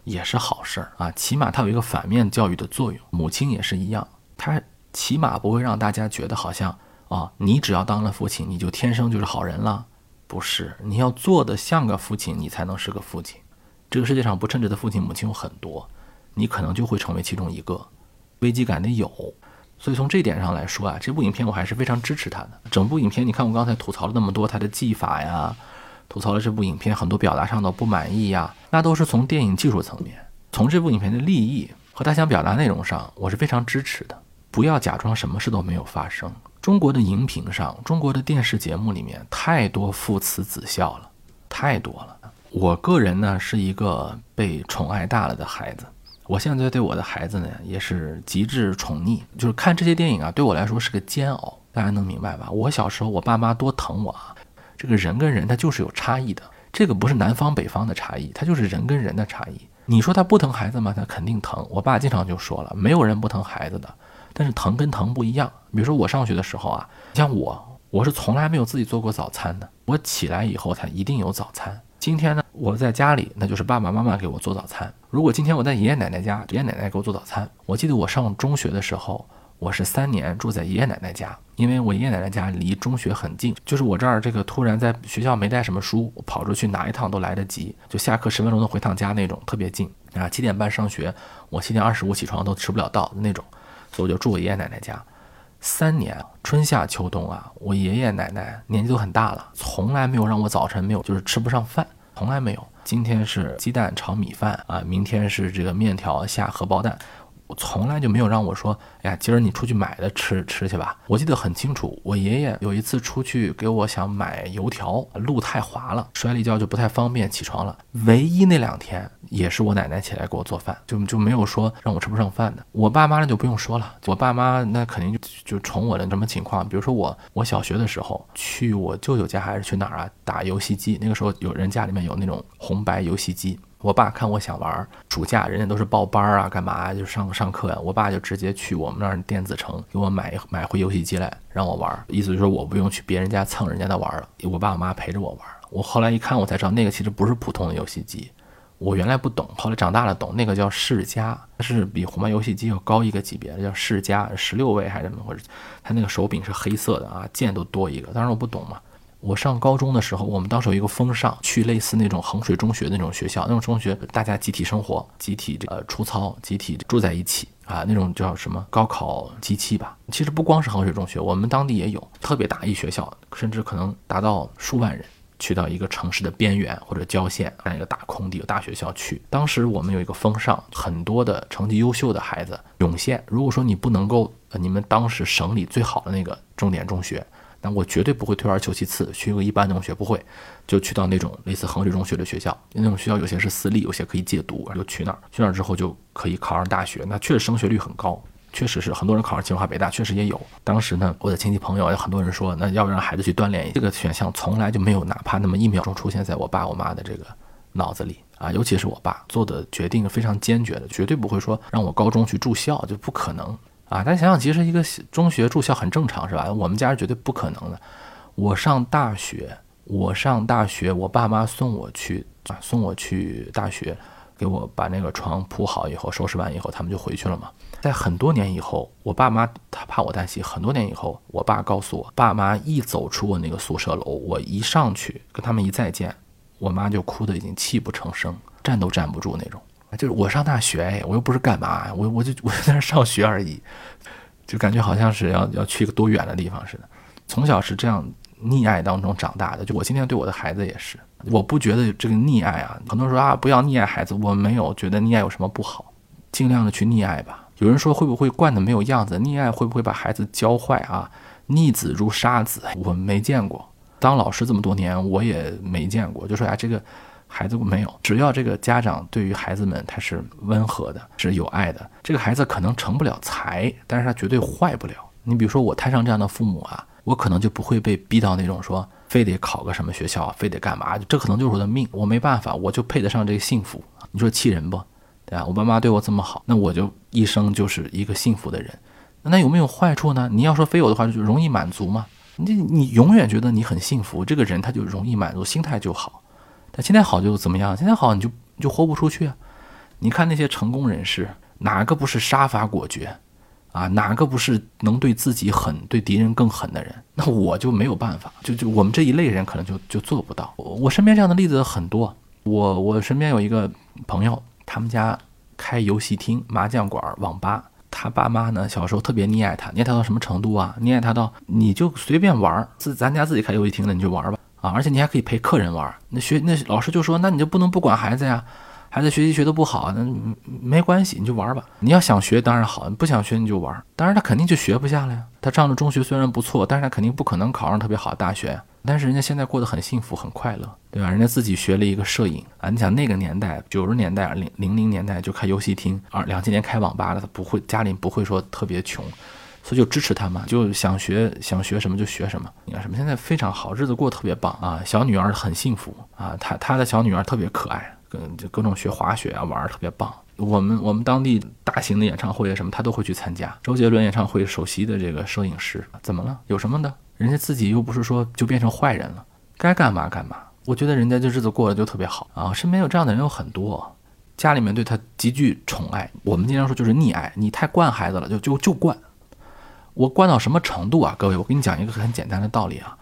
Speaker 1: 也是好事儿啊，起码他有一个反面教育的作用。母亲也是一样，他起码不会让大家觉得好像啊，你只要当了父亲，你就天生就是好人了。不是，你要做的像个父亲，你才能是个父亲。这个世界上不称职的父亲母亲有很多，你可能就会成为其中一个。危机感得有，所以从这点上来说啊，这部影片我还是非常支持他的。整部影片，你看我刚才吐槽了那么多他的技法呀，吐槽了这部影片很多表达上的不满意呀，那都是从电影技术层面，从这部影片的利益和他想表达内容上，我是非常支持的。不要假装什么事都没有发生。中国的荧屏上，中国的电视节目里面太多父慈子孝了，太多了。我个人呢是一个被宠爱大了的孩子。我现在对我的孩子呢，也是极致宠溺，就是看这些电影啊，对我来说是个煎熬。大家能明白吧？我小时候，我爸妈多疼我啊！这个人跟人他就是有差异的，这个不是南方北方的差异，他就是人跟人的差异。你说他不疼孩子吗？他肯定疼。我爸经常就说了，没有人不疼孩子的，但是疼跟疼不一样。比如说我上学的时候啊，像我，我是从来没有自己做过早餐的，我起来以后才一定有早餐。今天呢，我在家里，那就是爸爸妈妈给我做早餐。如果今天我在爷爷奶奶家，爷爷奶奶给我做早餐。我记得我上中学的时候，我是三年住在爷爷奶奶家，因为我爷爷奶奶家离中学很近，就是我这儿这个突然在学校没带什么书，我跑出去拿一趟都来得及，就下课十分钟能回趟家那种，特别近啊。七点半上学，我七点二十五起床都迟不了到那种，所以我就住我爷爷奶奶家。三年春夏秋冬啊，我爷爷奶奶年纪都很大了，从来没有让我早晨没有就是吃不上饭，从来没有。今天是鸡蛋炒米饭啊，明天是这个面条下荷包蛋。我从来就没有让我说，哎呀，今儿你出去买的吃吃去吧。我记得很清楚，我爷爷有一次出去给我想买油条，路太滑了，摔了一跤就不太方便起床了。唯一那两天也是我奶奶起来给我做饭，就就没有说让我吃不上饭的。我爸妈那就不用说了，我爸妈那肯定就就宠我的什么情况？比如说我我小学的时候去我舅舅家还是去哪儿啊打游戏机，那个时候有人家里面有那种红白游戏机。我爸看我想玩，暑假人家都是报班啊，干嘛就上上课呀？我爸就直接去我们那儿电子城给我买买回游戏机来让我玩，意思就是说我不用去别人家蹭人家的玩了，我爸我妈陪着我玩。我后来一看，我才知道那个其实不是普通的游戏机，我原来不懂，后来长大了懂，那个叫世嘉，它是比红白游戏机要高一个级别的，叫世嘉，十六位还是怎么回事？它那个手柄是黑色的啊，键都多一个，当时我不懂嘛。我上高中的时候，我们当时有一个风尚，去类似那种衡水中学那种学校，那种中学大家集体生活，集体这呃出操，集体住在一起啊，那种叫什么高考机器吧。其实不光是衡水中学，我们当地也有特别大一学校，甚至可能达到数万人，去到一个城市的边缘或者郊县，那一个大空地有大学校去。当时我们有一个风尚，很多的成绩优秀的孩子涌现。如果说你不能够，呃，你们当时省里最好的那个重点中学。但我绝对不会退而求其次，去个一般的中学不会，就去到那种类似衡水中学的学校。那种学校有些是私立，有些可以借读，就去那儿。去那儿之后就可以考上大学，那确实升学率很高，确实是很多人考上清华北大，确实也有。当时呢，我的亲戚朋友有很多人说，那要不让孩子去锻炼，这个选项从来就没有哪怕那么一秒钟出现在我爸我妈的这个脑子里啊。尤其是我爸做的决定非常坚决的，绝对不会说让我高中去住校，就不可能。啊，大家想想，其实一个中学住校很正常，是吧？我们家是绝对不可能的。我上大学，我上大学，我爸妈送我去啊，送我去大学，给我把那个床铺好以后，收拾完以后，他们就回去了嘛。在很多年以后，我爸妈他怕我担心。很多年以后，我爸告诉我，爸妈一走出我那个宿舍楼，我一上去跟他们一再见，我妈就哭得已经泣不成声，站都站不住那种。就是我上大学哎，我又不是干嘛，我我就我就在那上学而已，就感觉好像是要要去一个多远的地方似的。从小是这样溺爱当中长大的，就我今天对我的孩子也是，我不觉得这个溺爱啊，很多人说啊不要溺爱孩子，我没有觉得溺爱有什么不好，尽量的去溺爱吧。有人说会不会惯的没有样子，溺爱会不会把孩子教坏啊？逆子如杀子，我没见过。当老师这么多年，我也没见过，就说啊这个。孩子没有，只要这个家长对于孩子们他是温和的，是有爱的，这个孩子可能成不了才，但是他绝对坏不了。你比如说我摊上这样的父母啊，我可能就不会被逼到那种说非得考个什么学校，非得干嘛，这可能就是我的命，我没办法，我就配得上这个幸福。你说气人不？对吧？我爸妈对我这么好，那我就一生就是一个幸福的人。那有没有坏处呢？你要说非有的话，就容易满足吗？你你永远觉得你很幸福，这个人他就容易满足，心态就好。那现在好就怎么样？现在好你就就活不出去啊！你看那些成功人士，哪个不是杀伐果决啊？哪个不是能对自己狠、对敌人更狠的人？那我就没有办法，就就我们这一类人可能就就做不到。我我身边这样的例子很多。我我身边有一个朋友，他们家开游戏厅、麻将馆、网吧。他爸妈呢小时候特别溺爱他，溺爱他到什么程度啊？溺爱他到你就随便玩儿，自咱家自己开游戏厅了，你就玩吧啊！而且你还可以陪客人玩。那学那老师就说，那你就不能不管孩子呀？孩子学习学得不好，那没关系，你就玩吧。你要想学当然好，你不想学你就玩。当然他肯定就学不下了呀。他上的中学虽然不错，但是他肯定不可能考上特别好的大学。但是人家现在过得很幸福很快乐，对吧？人家自己学了一个摄影啊。你想那个年代，九十年代、零零零年代就开游戏厅，二两千年开网吧了，他不会家里不会说特别穷，所以就支持他嘛，就想学想学什么就学什么。你看什么？现在非常好，日子过得特别棒啊。小女儿很幸福啊，她她的小女儿特别可爱。跟就各种学滑雪啊，玩儿特别棒。我们我们当地大型的演唱会什么，他都会去参加。周杰伦演唱会首席的这个摄影师，怎么了？有什么的？人家自己又不是说就变成坏人了，该干嘛干嘛。我觉得人家这日子过得就特别好啊。身边有这样的人有很多，家里面对他极具宠爱。我们经常说就是溺爱，你太惯孩子了，就就就惯。我惯到什么程度啊？各位，我跟你讲一个很简单的道理啊。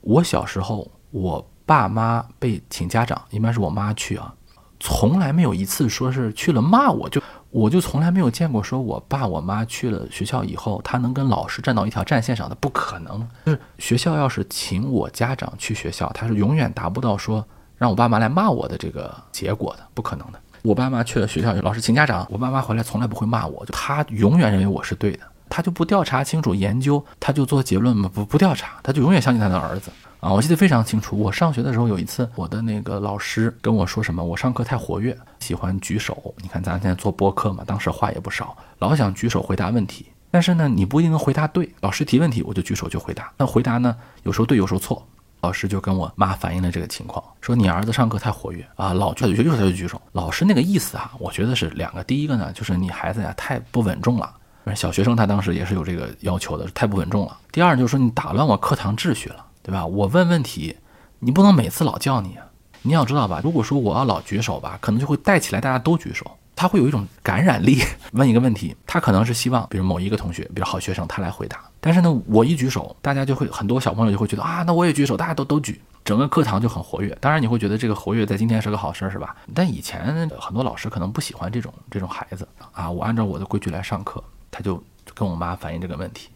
Speaker 1: 我小时候，我爸妈被请家长，一般是我妈去啊。从来没有一次说是去了骂我，就我就从来没有见过说我爸我妈去了学校以后，他能跟老师站到一条战线上的，不可能。就是学校要是请我家长去学校，他是永远达不到说让我爸妈来骂我的这个结果的，不可能的。我爸妈去了学校，老师请家长，我爸妈回来从来不会骂我，就他永远认为我是对的，他就不调查清楚研究，他就做结论嘛，不不调查，他就永远相信他的儿子。啊，我记得非常清楚。我上学的时候有一次，我的那个老师跟我说什么，我上课太活跃，喜欢举手。你看咱现在做播客嘛，当时话也不少，老想举手回答问题。但是呢，你不一定能回答对。老师提问题，我就举手就回答。那回答呢，有时候对，有时候错。老师就跟我妈反映了这个情况，说你儿子上课太活跃啊，老举手，又他就举手。老师那个意思啊，我觉得是两个。第一个呢，就是你孩子呀太不稳重了。小学生他当时也是有这个要求的，太不稳重了。第二就是说你打乱我课堂秩序了。对吧？我问问题，你不能每次老叫你啊！你要知道吧，如果说我要老举手吧，可能就会带起来大家都举手，他会有一种感染力。问一个问题，他可能是希望，比如某一个同学，比如好学生，他来回答。但是呢，我一举手，大家就会很多小朋友就会觉得啊，那我也举手，大家都都举，整个课堂就很活跃。当然你会觉得这个活跃在今天是个好事，是吧？但以前很多老师可能不喜欢这种这种孩子啊。我按照我的规矩来上课，他就跟我妈反映这个问题。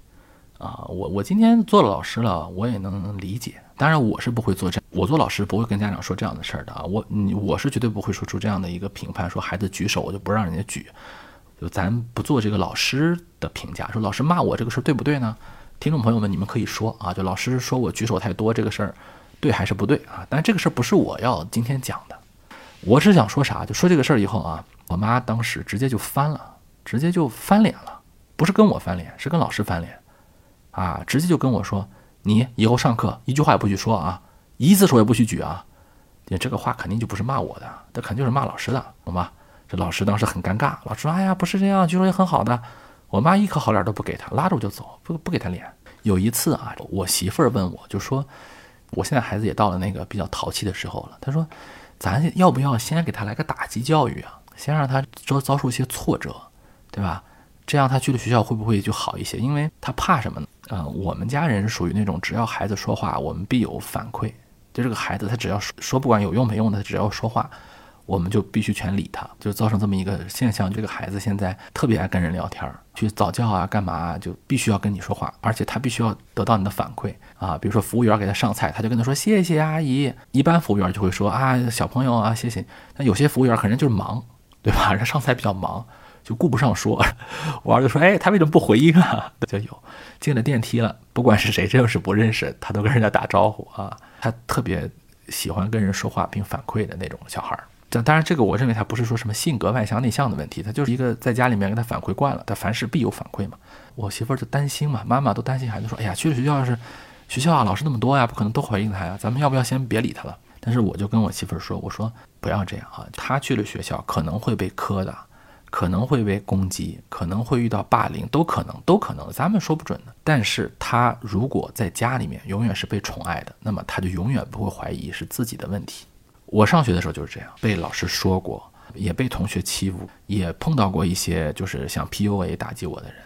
Speaker 1: 啊，我我今天做了老师了，我也能理解。当然，我是不会做这，我做老师不会跟家长说这样的事儿的啊。我你，我是绝对不会说出这样的一个评判，说孩子举手我就不让人家举，就咱不做这个老师的评价。说老师骂我这个事儿对不对呢？听众朋友们，你们可以说啊，就老师说我举手太多这个事儿，对还是不对啊？但这个事儿不是我要今天讲的，我是想说啥，就说这个事儿以后啊，我妈当时直接就翻了，直接就翻脸了，不是跟我翻脸，是跟老师翻脸。啊，直接就跟我说，你以后上课一句话也不许说啊，一次手也不许举啊。你这个话肯定就不是骂我的，这肯定就是骂老师的，懂吗？这老师当时很尴尬，老师说，哎呀，不是这样，据说也很好的。我妈一颗好脸都不给他，拉着我就走，不不给他脸。有一次啊，我媳妇儿问我，就说，我现在孩子也到了那个比较淘气的时候了。她说，咱要不要先给他来个打击教育啊？先让他遭遭受一些挫折，对吧？这样他去了学校会不会就好一些？因为他怕什么呢？呃，我们家人是属于那种只要孩子说话，我们必有反馈。就这个孩子，他只要说说，不管有用没用的，只要说话，我们就必须全理他。就造成这么一个现象，这个孩子现在特别爱跟人聊天，去早教啊，干嘛就必须要跟你说话，而且他必须要得到你的反馈啊。比如说服务员给他上菜，他就跟他说谢谢阿姨。一般服务员就会说啊，小朋友啊，谢谢。那有些服务员可能就是忙，对吧？人上菜比较忙。就顾不上说，我儿子说：“哎，他为什么不回应啊？” 就有进了电梯了，不管是谁，只要是不认识，他都跟人家打招呼啊。他特别喜欢跟人说话并反馈的那种小孩儿。这当然，这个我认为他不是说什么性格外向内向的问题，他就是一个在家里面跟他反馈惯了，他凡事必有反馈嘛。我媳妇儿就担心嘛，妈妈都担心孩子说：“哎呀，去了学校要是学校啊，老师那么多呀，不可能都回应他呀，咱们要不要先别理他了？”但是我就跟我媳妇儿说：“我说不要这样啊，他去了学校可能会被磕的。”可能会被攻击，可能会遇到霸凌，都可能，都可能，咱们说不准的。但是他如果在家里面永远是被宠爱的，那么他就永远不会怀疑是自己的问题。我上学的时候就是这样，被老师说过，也被同学欺负，也碰到过一些就是像 PUA 打击我的人，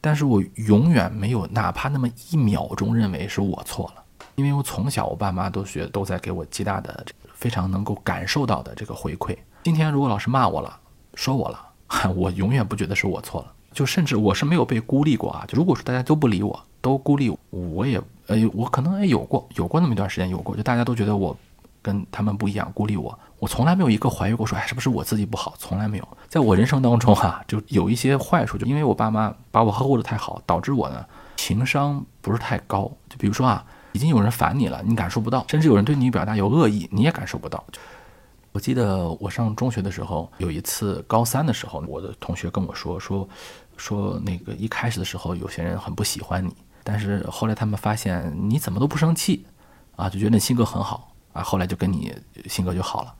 Speaker 1: 但是我永远没有哪怕那么一秒钟认为是我错了，因为我从小我爸妈都学都在给我极大的非常能够感受到的这个回馈。今天如果老师骂我了，说我了。我永远不觉得是我错了，就甚至我是没有被孤立过啊。就如果说大家都不理我，都孤立我，我也呃，我可能也有过，有过那么一段时间有过，就大家都觉得我跟他们不一样，孤立我。我从来没有一个怀疑过说，哎，是不是我自己不好？从来没有。在我人生当中哈，就有一些坏处，就因为我爸妈把我呵护的太好，导致我呢情商不是太高。就比如说啊，已经有人烦你了，你感受不到；甚至有人对你表达有恶意，你也感受不到。我记得我上中学的时候，有一次高三的时候，我的同学跟我说说说那个一开始的时候，有些人很不喜欢你，但是后来他们发现你怎么都不生气，啊，就觉得你性格很好啊，后来就跟你性格就好了，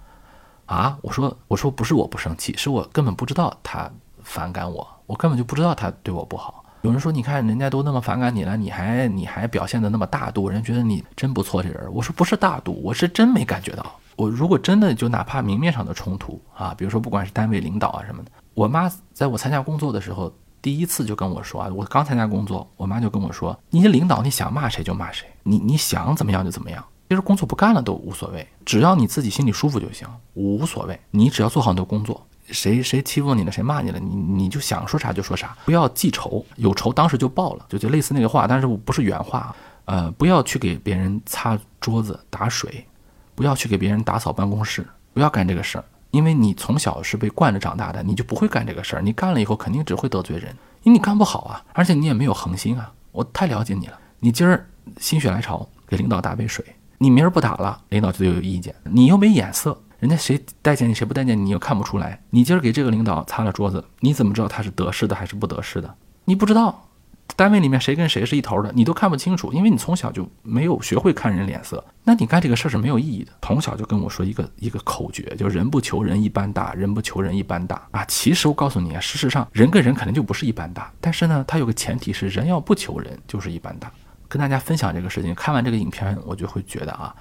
Speaker 1: 啊，我说我说不是我不生气，是我根本不知道他反感我，我根本就不知道他对我不好。有人说你看人家都那么反感你了，你还你还表现的那么大度，人家觉得你真不错这人。我说不是大度，我是真没感觉到。我如果真的就哪怕明面上的冲突啊，比如说不管是单位领导啊什么的，我妈在我参加工作的时候，第一次就跟我说啊，我刚参加工作，我妈就跟我说，你领导你想骂谁就骂谁，你你想怎么样就怎么样，其实工作不干了都无所谓，只要你自己心里舒服就行，无所谓，你只要做好你的工作，谁谁欺负你了，谁骂你了，你你就想说啥就说啥，不要记仇，有仇当时就报了，就就类似那个话，但是我不是原话，呃，不要去给别人擦桌子打水。不要去给别人打扫办公室，不要干这个事儿，因为你从小是被惯着长大的，你就不会干这个事儿。你干了以后肯定只会得罪人，因为你干不好啊，而且你也没有恒心啊。我太了解你了，你今儿心血来潮给领导打杯水，你明儿不打了，领导就有意见，你又没眼色，人家谁待见你谁不待见你，你又看不出来。你今儿给这个领导擦了桌子，你怎么知道他是得势的还是不得势的？你不知道。单位里面谁跟谁是一头的，你都看不清楚，因为你从小就没有学会看人脸色。那你干这个事儿是没有意义的。从小就跟我说一个一个口诀，就人不求人一般大，人不求人一般大啊。其实我告诉你啊，事实上人跟人肯定就不是一般大，但是呢，它有个前提是人要不求人就是一般大。跟大家分享这个事情，看完这个影片，我就会觉得啊，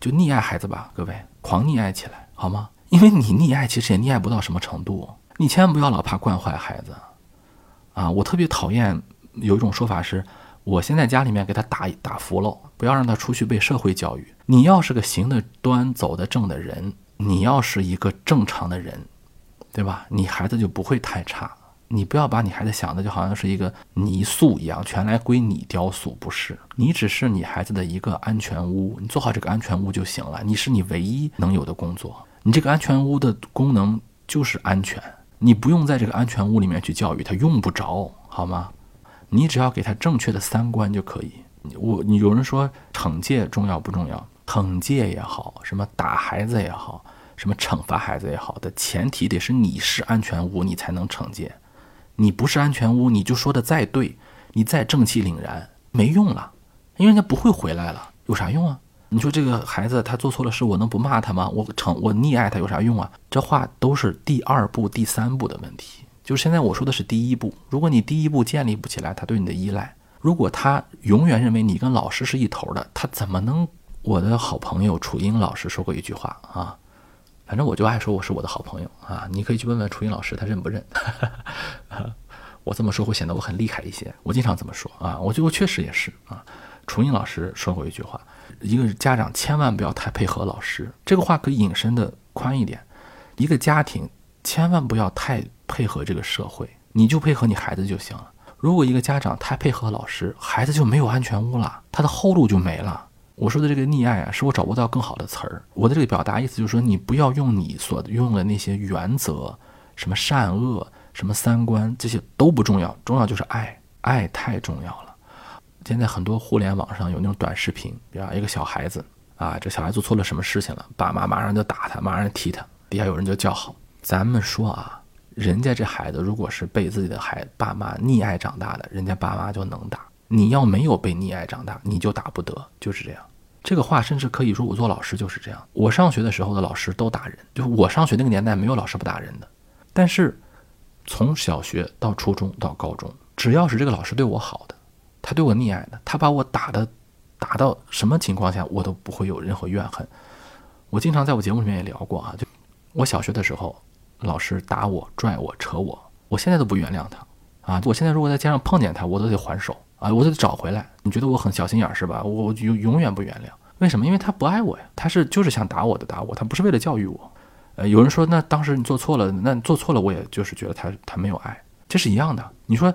Speaker 1: 就溺爱孩子吧，各位，狂溺爱起来好吗？因为你溺爱其实也溺爱不到什么程度，你千万不要老怕惯坏孩子啊。我特别讨厌。有一种说法是，我先在家里面给他打打服了，不要让他出去被社会教育。你要是个行得端、走得正的人，你要是一个正常的人，对吧？你孩子就不会太差。你不要把你孩子想的就好像是一个泥塑一样，全来归你雕塑，不是？你只是你孩子的一个安全屋，你做好这个安全屋就行了。你是你唯一能有的工作，你这个安全屋的功能就是安全，你不用在这个安全屋里面去教育他，用不着，好吗？你只要给他正确的三观就可以。我你有人说惩戒重要不重要？惩戒也好，什么打孩子也好，什么惩罚孩子也好的前提得是你是安全屋，你才能惩戒。你不是安全屋，你就说的再对，你再正气凛然，没用了，因为人家不会回来了，有啥用啊？你说这个孩子他做错了事，我能不骂他吗？我惩我溺爱他有啥用啊？这话都是第二步、第三步的问题。就是现在我说的是第一步，如果你第一步建立不起来他对你的依赖，如果他永远认为你跟老师是一头的，他怎么能？我的好朋友楚英老师说过一句话啊，反正我就爱说我是我的好朋友啊，你可以去问问楚英老师他认不认。我这么说会显得我很厉害一些，我经常这么说啊，我觉得确实也是啊。楚英老师说过一句话，一个家长千万不要太配合老师，这个话可以引申的宽一点，一个家庭千万不要太。配合这个社会，你就配合你孩子就行了。如果一个家长太配合老师，孩子就没有安全屋了，他的后路就没了。我说的这个溺爱啊，是我找不到更好的词儿。我的这个表达意思就是说，你不要用你所用的那些原则，什么善恶，什么三观，这些都不重要，重要就是爱，爱太重要了。现在很多互联网上有那种短视频，比方一个小孩子啊，这小孩做错了什么事情了，爸妈马上就打他，马上踢他，底下有人就叫好。咱们说啊。人家这孩子如果是被自己的孩爸妈溺爱长大的，人家爸妈就能打。你要没有被溺爱长大，你就打不得，就是这样。这个话甚至可以说，我做老师就是这样。我上学的时候的老师都打人，就我上学那个年代没有老师不打人的。但是从小学到初中到高中，只要是这个老师对我好的，他对我溺爱的，他把我打的打到什么情况下，我都不会有任何怨恨。我经常在我节目里面也聊过啊，就我小学的时候。老师打我、拽我、扯我，我现在都不原谅他啊！我现在如果在街上碰见他，我都得还手啊，我都得找回来。你觉得我很小心眼是吧？我永永远不原谅。为什么？因为他不爱我呀，他是就是想打我的，打我，他不是为了教育我。呃，有人说，那当时你做错了，那做错了，我也就是觉得他他没有爱。这是一样的。你说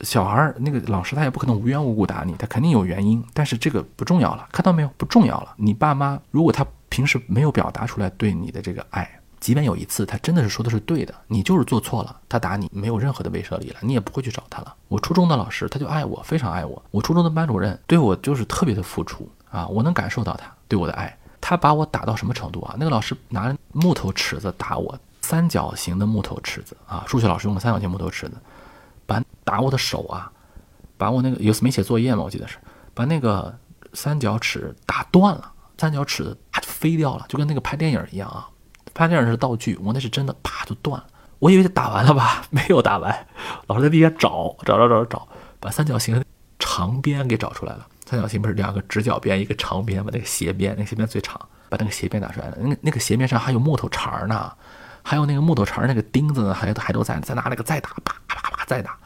Speaker 1: 小孩儿那个老师他也不可能无缘无故打你，他肯定有原因，但是这个不重要了，看到没有？不重要了。你爸妈如果他平时没有表达出来对你的这个爱。即便有一次他真的是说的是对的，你就是做错了，他打你没有任何的威慑力了，你也不会去找他了。我初中的老师他就爱我，非常爱我。我初中的班主任对我就是特别的付出啊，我能感受到他对我的爱。他把我打到什么程度啊？那个老师拿木头尺子打我，三角形的木头尺子啊，数学老师用的三角形木头尺子，把打我的手啊，把我那个有次没写作业嘛，我记得是把那个三角尺打断了，三角尺子它就飞掉了，就跟那个拍电影一样啊。拍电影是道具，我那是真的，啪就断了。我以为就打完了吧，没有打完。老师在地下找，找找找找，把三角形长边给找出来了。三角形不是两个直角边，一个长边嘛？那个斜边，那个斜边最长，把那个斜边打出来了。那那个斜边上还有木头茬呢，还有那个木头茬那个钉子呢，还还都在。再拿那个再打，啪啪啪再打，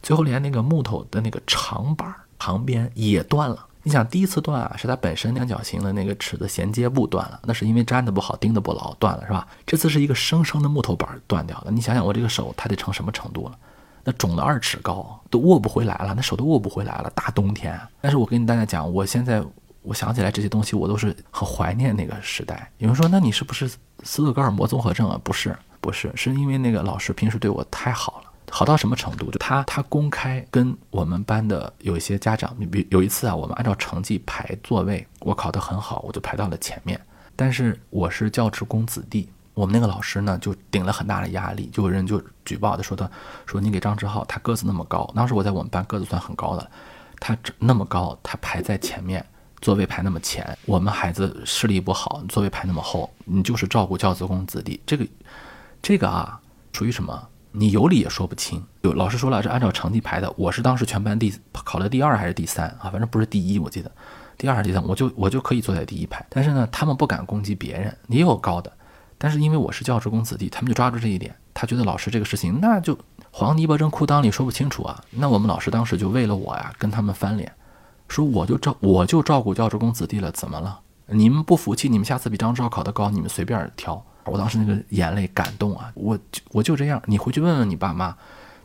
Speaker 1: 最后连那个木头的那个长板旁边也断了。你想第一次断啊，是它本身三角形的那个尺子衔接部断了，那是因为粘的不好，钉的不牢断了，是吧？这次是一个生生的木头板断掉了。你想想我这个手，它得成什么程度了？那肿的二尺高，都握不回来了，那手都握不回来了。大冬天，但是我跟大家讲，我现在我想起来这些东西，我都是很怀念那个时代。有人说，那你是不是斯德哥尔摩综合症啊？不是，不是，是因为那个老师平时对我太好了。好到什么程度？就他他公开跟我们班的有一些家长，你比有一次啊，我们按照成绩排座位，我考得很好，我就排到了前面。但是我是教职工子弟，我们那个老师呢就顶了很大的压力，就有人就举报的说他，说你给张志浩，他个子那么高，当时我在我们班个子算很高的，他那么高，他排在前面，座位排那么前，我们孩子视力不好，座位排那么后，你就是照顾教职工子弟，这个这个啊，属于什么？你有理也说不清。有老师说了，是按照成绩排的。我是当时全班第考的第二还是第三啊？反正不是第一，我记得第二第三，我就我就可以坐在第一排。但是呢，他们不敢攻击别人，也有高的。但是因为我是教职工子弟，他们就抓住这一点，他觉得老师这个事情那就黄泥巴扔裤裆里说不清楚啊。那我们老师当时就为了我呀，跟他们翻脸，说我就照我就照顾教职工子弟了，怎么了？你们不服气，你们下次比张志浩考得高，你们随便挑。我当时那个眼泪感动啊，我就我就这样，你回去问问你爸妈，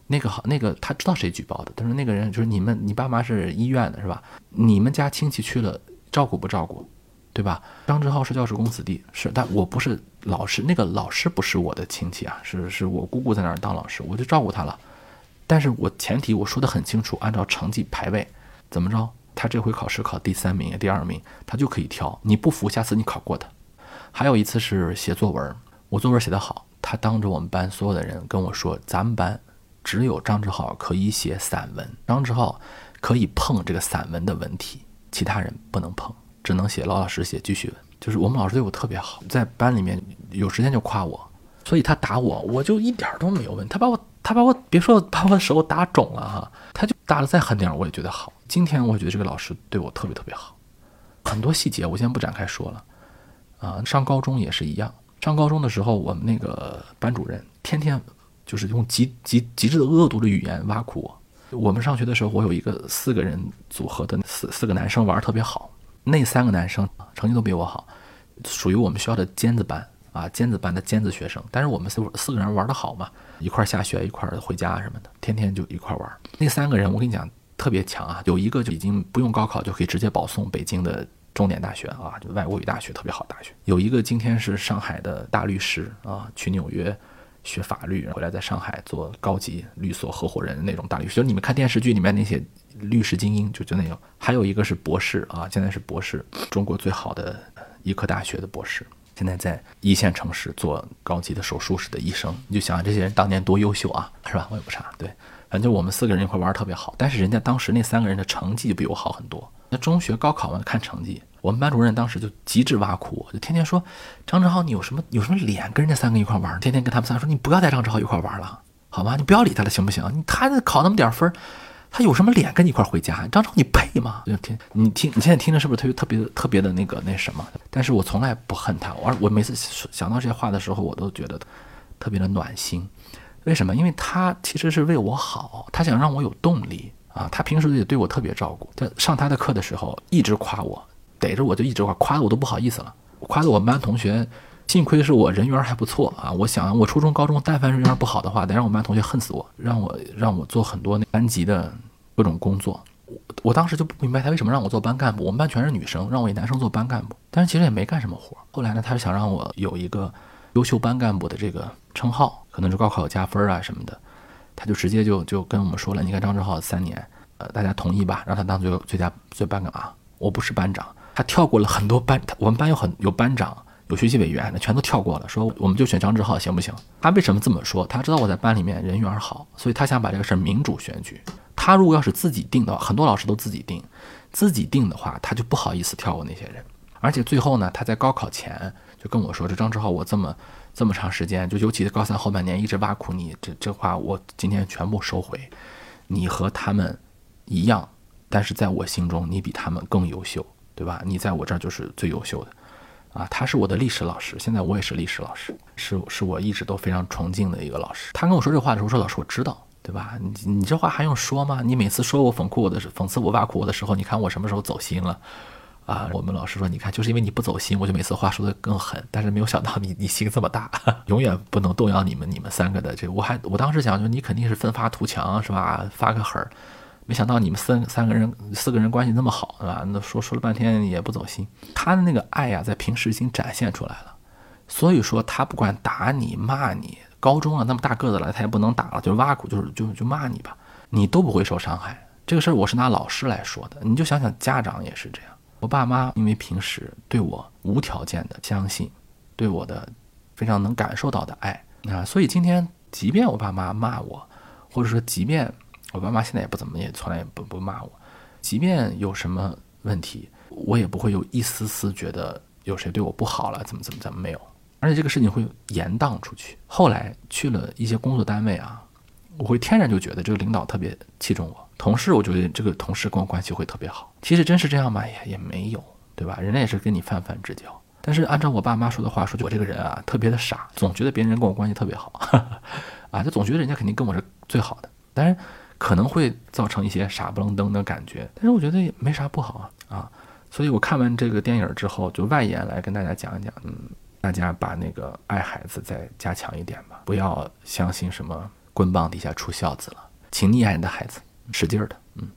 Speaker 1: 那个好那个他知道谁举报的，他说那个人就是你们，你爸妈是医院的是吧？你们家亲戚去了照顾不照顾，对吧？张志浩是教师公子弟，是，但我不是老师，那个老师不是我的亲戚啊，是是我姑姑在那儿当老师，我就照顾他了。但是我前提我说的很清楚，按照成绩排位，怎么着？他这回考试考第三名、第二名，他就可以挑。你不服，下次你考过他。还有一次是写作文，我作文写得好，他当着我们班所有的人跟我说：“咱们班只有张志浩可以写散文，张志浩可以碰这个散文的文体，其他人不能碰，只能写老老实实写记叙文。”就是我们老师对我特别好，在班里面有时间就夸我，所以他打我，我就一点都没有问。他把我，他把我别说把我的手打肿了哈，他就打的再狠点，我也觉得好。今天我觉得这个老师对我特别特别好，很多细节我先不展开说了。啊，上高中也是一样。上高中的时候，我们那个班主任天天就是用极极极致的恶毒的语言挖苦我。我们上学的时候，我有一个四个人组合的四四个男生玩特别好，那三个男生成绩都比我好，属于我们学校的尖子班啊，尖子班的尖子学生。但是我们四四个人玩的好嘛，一块下学，一块回家什么的，天天就一块玩。那三个人我跟你讲特别强啊，有一个就已经不用高考就可以直接保送北京的。重点大学啊，就外国语大学特别好大学。有一个今天是上海的大律师啊，去纽约学法律，回来在上海做高级律所合伙人那种大律师。就你们看电视剧里面那些律师精英，就就那种。还有一个是博士啊，现在是博士，中国最好的医科大学的博士，现在在一线城市做高级的手术室的医生。你就想想这些人当年多优秀啊，是吧？我也不差，对，反正我们四个人一块玩特别好。但是人家当时那三个人的成绩就比我好很多。那中学高考嘛，看成绩。我们班主任当时就极致挖苦我，就天天说：“张志浩，你有什么有什么脸跟人家三个一块玩？天天跟他们仨说，你不要带张志浩一块玩了，好吗？你不要理他了，行不行？他考那么点分，他有什么脸跟你一块回家？张超，你配吗？就听你听，你现在听着是不是特别特别特别的那个那什么？但是我从来不恨他，我我每次想到这些话的时候，我都觉得特别的暖心。为什么？因为他其实是为我好，他想让我有动力啊。他平时也对我特别照顾，在上他的课的时候一直夸我。逮着我就一直夸，夸的我都不好意思了，夸的我们班同学幸亏是我人缘还不错啊！我想，我初中、高中但凡人缘不好的话，得让我们班同学恨死我，让我让我做很多那班级的各种工作。我我当时就不明白他为什么让我做班干部。我们班全是女生，让我一男生做班干部，但是其实也没干什么活。后来呢，他是想让我有一个优秀班干部的这个称号，可能是高考加分啊什么的，他就直接就就跟我们说了：“你看张志浩三年，呃，大家同意吧，让他当最最佳最班干啊。我不是班长，他跳过了很多班，我们班有很有班长。”有学习委员那全都跳过了，说我们就选张志浩行不行？他为什么这么说？他知道我在班里面人缘好，所以他想把这个事儿民主选举。他如果要是自己定的话，很多老师都自己定，自己定的话，他就不好意思跳过那些人。而且最后呢，他在高考前就跟我说：“这张志浩，我这么这么长时间，就尤其是高三后半年一直挖苦你，这这话我今天全部收回。你和他们一样，但是在我心中你比他们更优秀，对吧？你在我这儿就是最优秀的。”啊，他是我的历史老师，现在我也是历史老师，是是我一直都非常崇敬的一个老师。他跟我说这话的时候说：“老师，我知道，对吧？你你这话还用说吗？你每次说我讽刺我的讽刺我挖苦我的时候，你看我什么时候走心了？啊，我们老师说，你看，就是因为你不走心，我就每次话说的更狠。但是没有想到你你心这么大，永远不能动摇你们你们三个的这。我还我当时想，就你肯定是奋发图强，是吧？发个狠儿。”没想到你们三三个人四个人关系那么好，对吧？那说说了半天也不走心。他的那个爱呀，在平时已经展现出来了。所以说，他不管打你骂你，高中啊那么大个子了，他也不能打了，就挖苦，就是就就骂你吧，你都不会受伤害。这个事儿我是拿老师来说的，你就想想家长也是这样。我爸妈因为平时对我无条件的相信，对我的非常能感受到的爱啊，所以今天即便我爸妈骂我，或者说即便。我爸妈现在也不怎么，也从来也不不骂我，即便有什么问题，我也不会有一丝丝觉得有谁对我不好了，怎么怎么怎么没有。而且这个事情会延宕出去。后来去了一些工作单位啊，我会天然就觉得这个领导特别器重我，同事我觉得这个同事跟我关系会特别好。其实真是这样吗？也也没有，对吧？人家也是跟你泛泛之交。但是按照我爸妈说的话说，我这个人啊特别的傻，总觉得别人跟我关系特别好，啊，就总觉得人家肯定跟我是最好的。但是。可能会造成一些傻不愣登的感觉，但是我觉得也没啥不好啊啊！所以我看完这个电影之后，就外延来跟大家讲一讲，嗯，大家把那个爱孩子再加强一点吧，不要相信什么棍棒底下出孝子了，请溺爱你的孩子，使劲儿的，嗯。